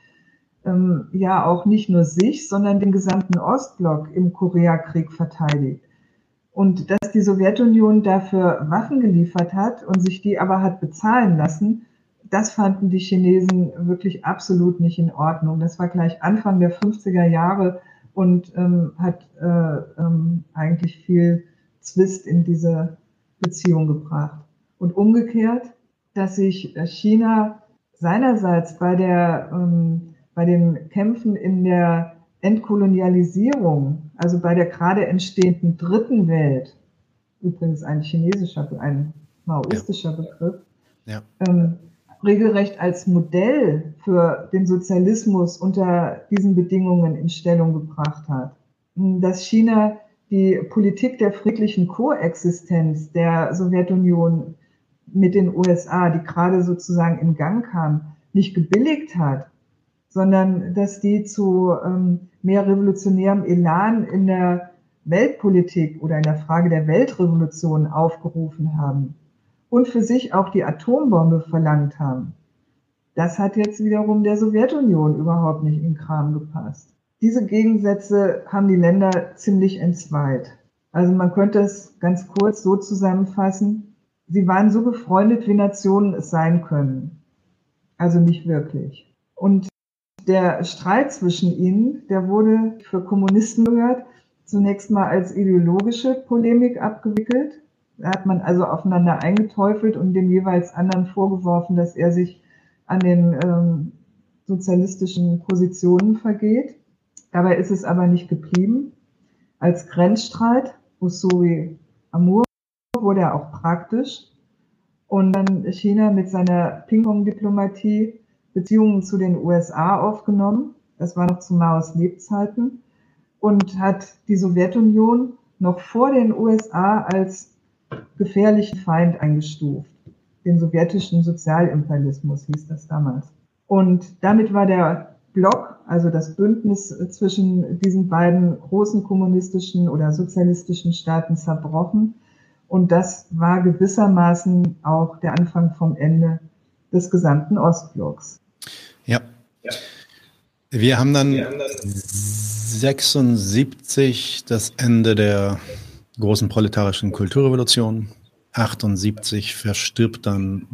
[SPEAKER 2] ähm, ja auch nicht nur sich, sondern den gesamten Ostblock im Koreakrieg verteidigt. Und dass die Sowjetunion dafür Waffen geliefert hat und sich die aber hat bezahlen lassen, das fanden die Chinesen wirklich absolut nicht in Ordnung. Das war gleich Anfang der 50er Jahre und ähm, hat äh, ähm, eigentlich viel Zwist in diese Beziehung gebracht. Und umgekehrt, dass sich China seinerseits bei der ähm, bei den Kämpfen in der Entkolonialisierung, also bei der gerade entstehenden dritten Welt, übrigens ein chinesischer, ein maoistischer ja. Begriff, ja. Ähm, regelrecht als Modell für den Sozialismus unter diesen Bedingungen in Stellung gebracht hat. Dass China die Politik der friedlichen Koexistenz der Sowjetunion mit den USA, die gerade sozusagen in Gang kam, nicht gebilligt hat, sondern dass die zu ähm, mehr revolutionärem Elan in der Weltpolitik oder in der Frage der Weltrevolution aufgerufen haben und für sich auch die Atombombe verlangt haben. Das hat jetzt wiederum der Sowjetunion überhaupt nicht in Kram gepasst. Diese Gegensätze haben die Länder ziemlich entzweit. Also man könnte es ganz kurz so zusammenfassen. Sie waren so befreundet, wie Nationen es sein können. Also nicht wirklich. Und der Streit zwischen ihnen, der wurde für Kommunisten gehört, zunächst mal als ideologische Polemik abgewickelt. Hat man also aufeinander eingeteufelt und dem jeweils anderen vorgeworfen, dass er sich an den ähm, sozialistischen Positionen vergeht. Dabei ist es aber nicht geblieben. Als Grenzstreit, Usuri Amur, wurde er auch praktisch. Und dann China mit seiner Ping-Pong-Diplomatie Beziehungen zu den USA aufgenommen. Das war noch zu Maos Lebzeiten und hat die Sowjetunion noch vor den USA als gefährlichen Feind eingestuft. Den sowjetischen Sozialimperialismus hieß das damals. Und damit war der Block, also das Bündnis zwischen diesen beiden großen kommunistischen oder sozialistischen Staaten zerbrochen. Und das war gewissermaßen auch der Anfang vom Ende des gesamten Ostblocks.
[SPEAKER 1] Ja. ja. Wir haben dann, Wir haben dann 76 das Ende der großen proletarischen Kulturrevolution. 78 verstirbt dann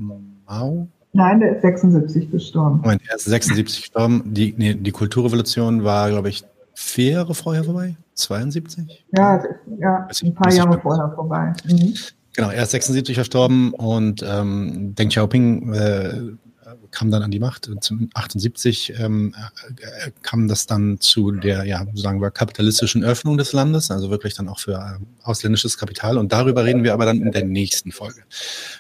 [SPEAKER 1] Mao.
[SPEAKER 2] Nein, der ist 76 gestorben.
[SPEAKER 1] Moment, er ist 76 gestorben. Die, nee, die Kulturrevolution war, glaube ich, vier Jahre vorher vorbei? 72?
[SPEAKER 2] Ja, ja ein paar Jahre vorher vorbei. Mhm.
[SPEAKER 1] Genau, er ist 76 verstorben und ähm, Deng Xiaoping äh, kam dann an die Macht. 78 ähm, äh, kam das dann zu der, ja, sagen wir, kapitalistischen Öffnung des Landes, also wirklich dann auch für äh, ausländisches Kapital. Und darüber reden wir aber dann in der nächsten Folge.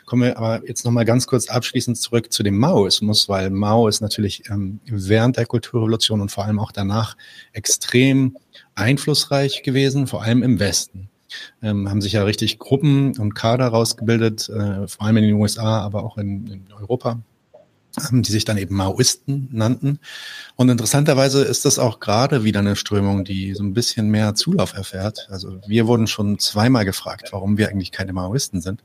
[SPEAKER 1] Kommen wir aber jetzt nochmal ganz kurz abschließend zurück zu dem Maoismus, weil Mao ist natürlich ähm, während der Kulturrevolution und vor allem auch danach extrem einflussreich gewesen, vor allem im Westen. Ähm, haben sich ja richtig Gruppen und Kader rausgebildet, äh, vor allem in den USA, aber auch in, in Europa die sich dann eben Maoisten nannten. Und interessanterweise ist das auch gerade wieder eine Strömung, die so ein bisschen mehr Zulauf erfährt. Also wir wurden schon zweimal gefragt, warum wir eigentlich keine Maoisten sind.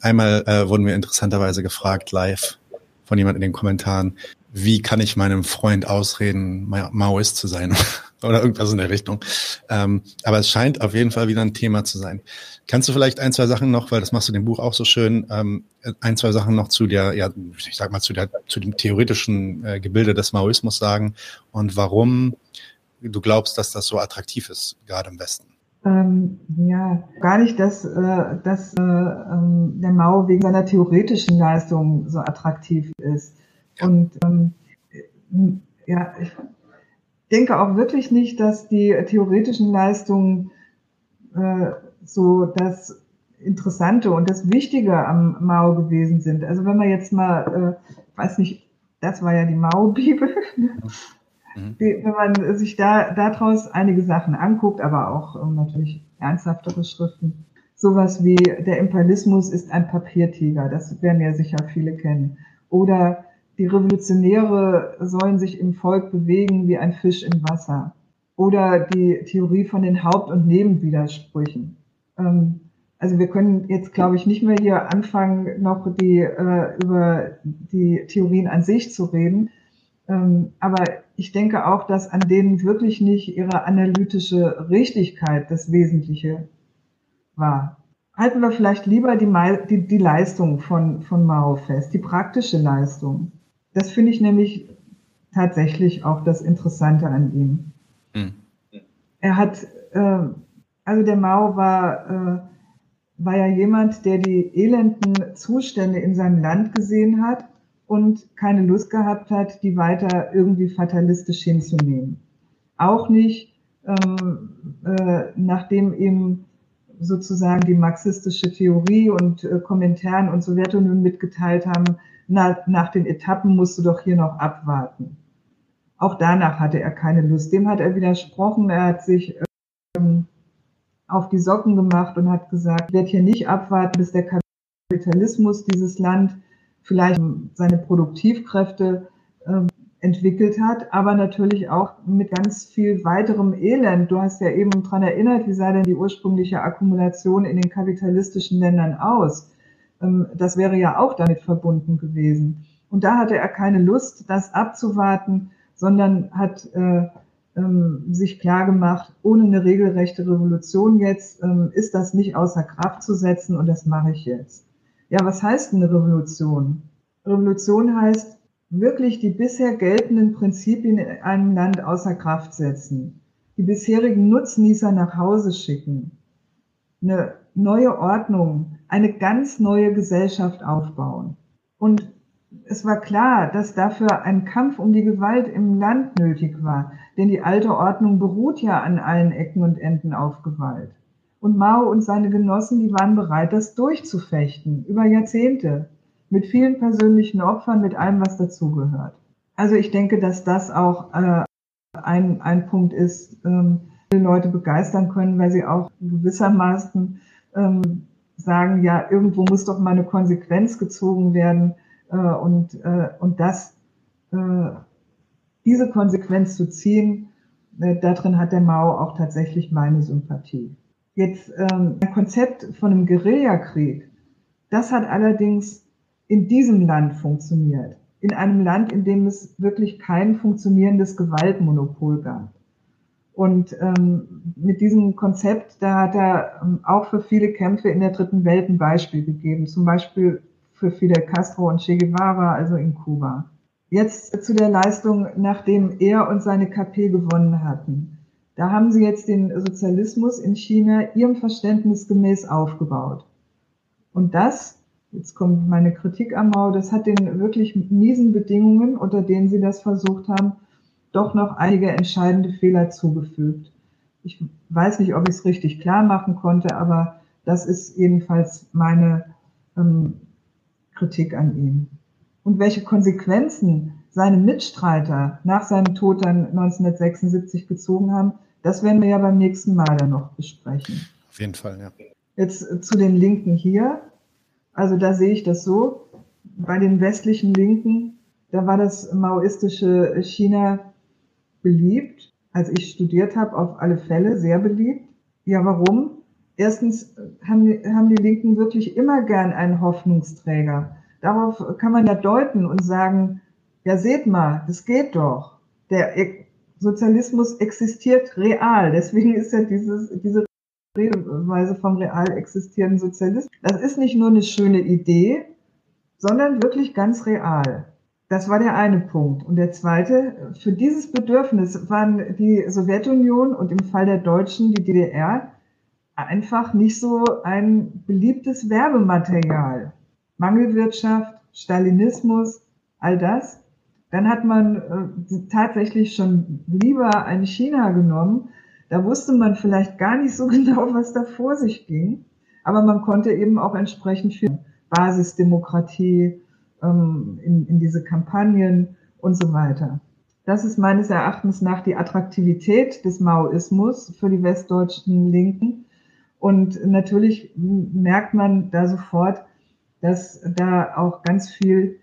[SPEAKER 1] Einmal äh, wurden wir interessanterweise gefragt live von jemand in den Kommentaren, wie kann ich meinem Freund ausreden, Maoist zu sein oder irgendwas in der Richtung. Ähm, aber es scheint auf jeden Fall wieder ein Thema zu sein. Kannst du vielleicht ein, zwei Sachen noch, weil das machst du dem Buch auch so schön, ähm, ein, zwei Sachen noch zu der, ja, ich sag mal, zu der, zu dem theoretischen äh, Gebilde des Maoismus sagen und warum du glaubst, dass das so attraktiv ist, gerade im Westen?
[SPEAKER 2] Ähm, ja, gar nicht, dass, äh, dass äh, ähm, der Mao wegen seiner theoretischen Leistung so attraktiv ist. Und ähm, ja, ich denke auch wirklich nicht, dass die theoretischen Leistungen äh, so das Interessante und das Wichtige am Mao gewesen sind. Also wenn man jetzt mal, äh, weiß nicht, das war ja die Mao-Bibel, mhm. wenn man sich da daraus einige Sachen anguckt, aber auch ähm, natürlich ernsthaftere Schriften. Sowas wie der Imperialismus ist ein Papiertiger, das werden ja sicher viele kennen. Oder die Revolutionäre sollen sich im Volk bewegen wie ein Fisch im Wasser. Oder die Theorie von den Haupt- und Nebenwidersprüchen. Ähm, also wir können jetzt, glaube ich, nicht mehr hier anfangen, noch die, äh, über die Theorien an sich zu reden. Ähm, aber ich denke auch, dass an denen wirklich nicht ihre analytische Richtigkeit das Wesentliche war. Halten wir vielleicht lieber die, die, die Leistung von, von Mao fest, die praktische Leistung. Das finde ich nämlich tatsächlich auch das Interessante an ihm. Mhm. Er hat äh, also der Mao war, äh, war ja jemand, der die elenden Zustände in seinem Land gesehen hat und keine Lust gehabt hat, die weiter irgendwie fatalistisch hinzunehmen. Auch nicht, ähm, äh, nachdem ihm sozusagen die marxistische Theorie und äh, Kommentaren und Sowjetunion mitgeteilt haben, na, nach den Etappen musst du doch hier noch abwarten. Auch danach hatte er keine Lust. Dem hat er widersprochen. Er hat sich ähm, auf die Socken gemacht und hat gesagt, ich werde hier nicht abwarten, bis der Kapitalismus dieses Land vielleicht seine Produktivkräfte äh, entwickelt hat, aber natürlich auch mit ganz viel weiterem Elend. Du hast ja eben dran erinnert, wie sah denn die ursprüngliche Akkumulation in den kapitalistischen Ländern aus? Ähm, das wäre ja auch damit verbunden gewesen. Und da hatte er keine Lust, das abzuwarten, sondern hat äh, ähm, sich klar gemacht, ohne eine regelrechte Revolution jetzt ähm, ist das nicht außer Kraft zu setzen und das mache ich jetzt. Ja, was heißt eine Revolution? Revolution heißt wirklich die bisher geltenden Prinzipien in einem Land außer Kraft setzen, die bisherigen Nutznießer nach Hause schicken, eine neue Ordnung, eine ganz neue Gesellschaft aufbauen. Und es war klar, dass dafür ein Kampf um die Gewalt im Land nötig war, denn die alte Ordnung beruht ja an allen Ecken und Enden auf Gewalt. Und Mao und seine Genossen, die waren bereit, das durchzufechten, über Jahrzehnte, mit vielen persönlichen Opfern, mit allem, was dazugehört. Also ich denke, dass das auch äh, ein, ein Punkt ist, ähm, viele Leute begeistern können, weil sie auch gewissermaßen ähm, sagen, ja, irgendwo muss doch mal eine Konsequenz gezogen werden äh, und, äh, und das, äh, diese Konsequenz zu ziehen, äh, darin hat der Mao auch tatsächlich meine Sympathie. Jetzt ähm, ein Konzept von einem Guerillakrieg, das hat allerdings in diesem Land funktioniert. In einem Land, in dem es wirklich kein funktionierendes Gewaltmonopol gab. Und ähm, mit diesem Konzept, da hat er ähm, auch für viele Kämpfe in der dritten Welt ein Beispiel gegeben. Zum Beispiel für Fidel Castro und Che Guevara, also in Kuba. Jetzt zu der Leistung, nachdem er und seine KP gewonnen hatten. Da haben sie jetzt den Sozialismus in China ihrem Verständnis gemäß aufgebaut. Und das, jetzt kommt meine Kritik am Mao, das hat den wirklich miesen Bedingungen, unter denen sie das versucht haben, doch noch einige entscheidende Fehler zugefügt. Ich weiß nicht, ob ich es richtig klar machen konnte, aber das ist jedenfalls meine ähm, Kritik an ihm. Und welche Konsequenzen seine Mitstreiter nach seinem Tod dann 1976 gezogen haben, das werden wir ja beim nächsten Mal dann noch besprechen.
[SPEAKER 1] Auf jeden Fall, ja.
[SPEAKER 2] Jetzt zu den Linken hier. Also da sehe ich das so. Bei den westlichen Linken da war das maoistische China beliebt. Als ich studiert habe, auf alle Fälle sehr beliebt. Ja, warum? Erstens haben die, haben die Linken wirklich immer gern einen Hoffnungsträger. Darauf kann man ja deuten und sagen, ja, seht mal, das geht doch. Der Sozialismus existiert real. Deswegen ist ja dieses, diese Redeweise vom real existierenden Sozialismus. Das ist nicht nur eine schöne Idee, sondern wirklich ganz real. Das war der eine Punkt. Und der zweite, für dieses Bedürfnis waren die Sowjetunion und im Fall der Deutschen die DDR einfach nicht so ein beliebtes Werbematerial. Mangelwirtschaft, Stalinismus, all das. Dann hat man äh, tatsächlich schon lieber ein China genommen. Da wusste man vielleicht gar nicht so [laughs] genau, was da vor sich ging. Aber man konnte eben auch entsprechend für Basisdemokratie ähm, in, in diese Kampagnen und so weiter. Das ist meines Erachtens nach die Attraktivität des Maoismus für die westdeutschen Linken. Und natürlich merkt man da sofort, dass da auch ganz viel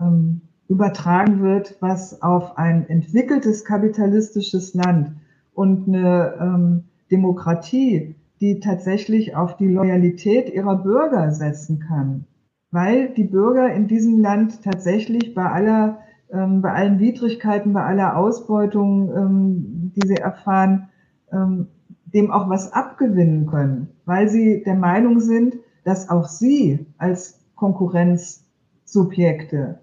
[SPEAKER 2] ähm, übertragen wird, was auf ein entwickeltes kapitalistisches Land und eine ähm, Demokratie, die tatsächlich auf die Loyalität ihrer Bürger setzen kann. Weil die Bürger in diesem Land tatsächlich bei aller, ähm, bei allen Widrigkeiten, bei aller Ausbeutung, ähm, die sie erfahren, ähm, dem auch was abgewinnen können, weil sie der Meinung sind, dass auch sie als Konkurrenzsubjekte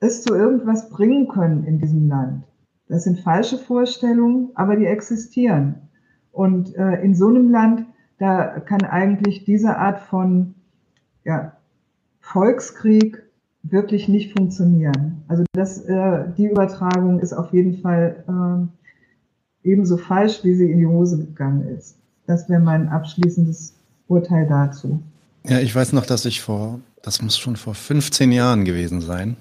[SPEAKER 2] es zu irgendwas bringen können in diesem Land. Das sind falsche Vorstellungen, aber die existieren. Und äh, in so einem Land, da kann eigentlich diese Art von ja, Volkskrieg wirklich nicht funktionieren. Also das, äh, die Übertragung ist auf jeden Fall äh, ebenso falsch, wie sie in die Hose gegangen ist. Das wäre mein abschließendes Urteil dazu.
[SPEAKER 1] Ja, ich weiß noch, dass ich vor, das muss schon vor 15 Jahren gewesen sein,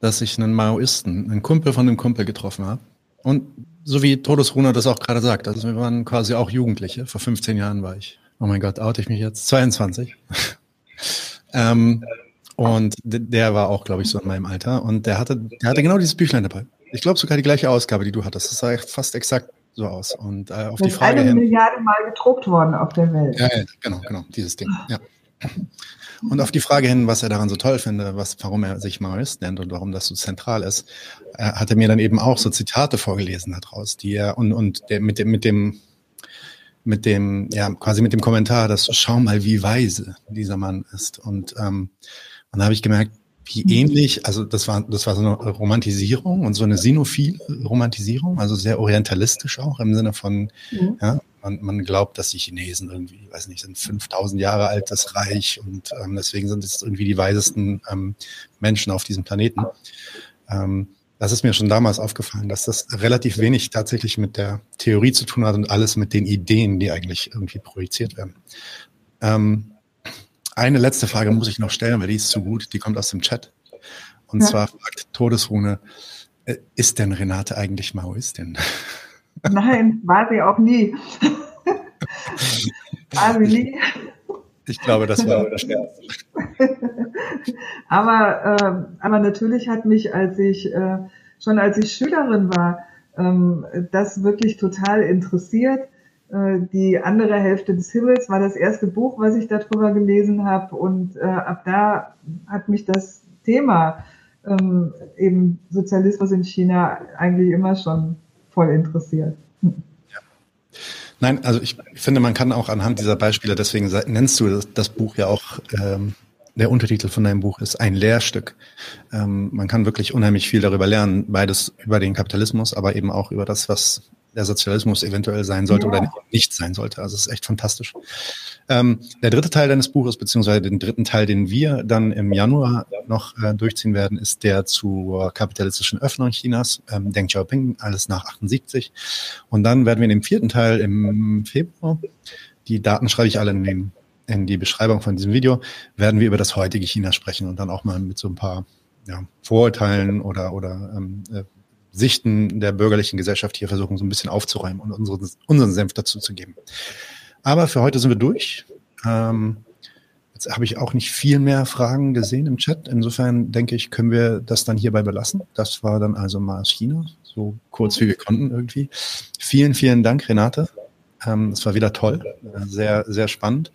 [SPEAKER 1] dass ich einen Maoisten, einen Kumpel von einem Kumpel getroffen habe. Und so wie Todesruna das auch gerade sagt, also wir waren quasi auch Jugendliche. Vor 15 Jahren war ich, oh mein Gott, oute ich mich jetzt, 22. ähm, und der war auch, glaube ich, so in meinem Alter. Und der hatte, der hatte genau dieses Büchlein dabei. Ich glaube sogar die gleiche Ausgabe, die du hattest. Das sah fast exakt so aus. Und äh, auf das die Frage
[SPEAKER 2] eine hin, Milliarde Mal gedruckt worden auf der Welt.
[SPEAKER 1] Ja, ja, genau, genau, dieses Ding. Ja. Und auf die Frage hin, was er daran so toll finde, was, warum er sich Maoist nennt und warum das so zentral ist, äh, hat er mir dann eben auch so Zitate vorgelesen daraus, die er und, und der, mit dem, mit dem, mit dem, ja, quasi mit dem Kommentar, dass schau mal, wie weise dieser Mann ist. Und, ähm, und da habe ich gemerkt, wie ähnlich, also das war, das war so eine Romantisierung und so eine sinophile Romantisierung, also sehr orientalistisch auch im Sinne von, mhm. ja, man, man glaubt, dass die Chinesen irgendwie, weiß nicht, sind 5000 Jahre alt, das Reich und ähm, deswegen sind es irgendwie die weisesten ähm, Menschen auf diesem Planeten. Ähm, das ist mir schon damals aufgefallen, dass das relativ wenig tatsächlich mit der Theorie zu tun hat und alles mit den Ideen, die eigentlich irgendwie projiziert werden. Ähm, eine letzte Frage muss ich noch stellen, weil die ist zu gut. Die kommt aus dem Chat. Und ja. zwar fragt Todesrune, äh, ist denn Renate eigentlich Maoistin?
[SPEAKER 2] Nein, war sie auch nie. [laughs] war sie nie.
[SPEAKER 1] Ich glaube, das war das Schwerste. [laughs]
[SPEAKER 2] aber, äh, aber natürlich hat mich, als ich äh, schon als ich Schülerin war, ähm, das wirklich total interessiert. Äh, die andere Hälfte des Himmels war das erste Buch, was ich darüber gelesen habe. Und äh, ab da hat mich das Thema ähm, eben Sozialismus in China eigentlich immer schon voll interessiert.
[SPEAKER 1] Nein, also ich finde, man kann auch anhand dieser Beispiele, deswegen nennst du das, das Buch ja auch, ähm, der Untertitel von deinem Buch ist ein Lehrstück. Ähm, man kann wirklich unheimlich viel darüber lernen, beides über den Kapitalismus, aber eben auch über das, was der Sozialismus eventuell sein sollte ja. oder nicht sein sollte. Also es ist echt fantastisch. Ähm, der dritte Teil deines Buches, beziehungsweise den dritten Teil, den wir dann im Januar noch äh, durchziehen werden, ist der zur kapitalistischen Öffnung Chinas, ähm, Deng Xiaoping, alles nach 78. Und dann werden wir in dem vierten Teil im Februar, die Daten schreibe ich alle in, den, in die Beschreibung von diesem Video, werden wir über das heutige China sprechen und dann auch mal mit so ein paar ja, Vorurteilen oder, oder ähm, äh, Sichten der bürgerlichen Gesellschaft hier versuchen, so ein bisschen aufzuräumen und unseren, unseren Senf dazu zu geben. Aber für heute sind wir durch. Ähm, Jetzt habe ich auch nicht viel mehr Fragen gesehen im Chat. Insofern denke ich, können wir das dann hierbei belassen. Das war dann also mal aus China, so kurz wie wir konnten irgendwie. Vielen, vielen Dank, Renate. Ähm, es war wieder toll, sehr, sehr spannend.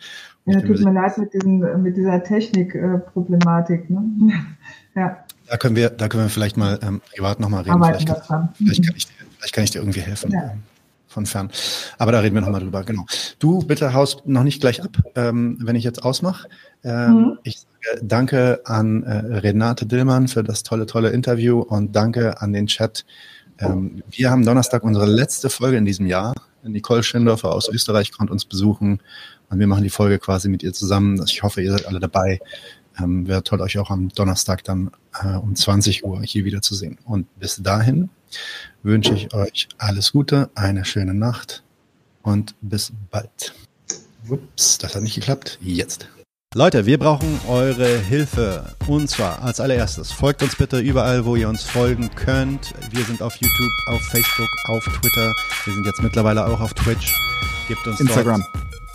[SPEAKER 2] Ja, tut mir leid mit, diesem, mit dieser Technikproblematik. Ne? [laughs]
[SPEAKER 1] ja. Da können wir, da können wir vielleicht mal ähm, privat nochmal reden. Vielleicht kann, vielleicht, kann ich dir, vielleicht kann ich dir irgendwie helfen. Ja. Von fern. Aber da reden wir nochmal drüber, genau. Du bitte haust noch nicht gleich ab, ähm, wenn ich jetzt ausmache. Ähm, mhm. Ich sage danke an äh, Renate Dillmann für das tolle, tolle Interview und danke an den Chat. Ähm, wir haben Donnerstag unsere letzte Folge in diesem Jahr. Nicole Schindorfer aus Österreich kommt uns besuchen und wir machen die Folge quasi mit ihr zusammen. Ich hoffe, ihr seid alle dabei. Ähm, Wäre toll, euch auch am Donnerstag dann äh, um 20 Uhr hier wieder zu sehen. Und bis dahin wünsche ich euch alles Gute, eine schöne Nacht und bis bald. Ups, das hat nicht geklappt. Jetzt. Leute, wir brauchen eure Hilfe. Und zwar als allererstes, folgt uns bitte überall, wo ihr uns folgen könnt. Wir sind auf YouTube, auf Facebook, auf Twitter. Wir sind jetzt mittlerweile auch auf Twitch. Gebt uns
[SPEAKER 3] Instagram.
[SPEAKER 1] Dort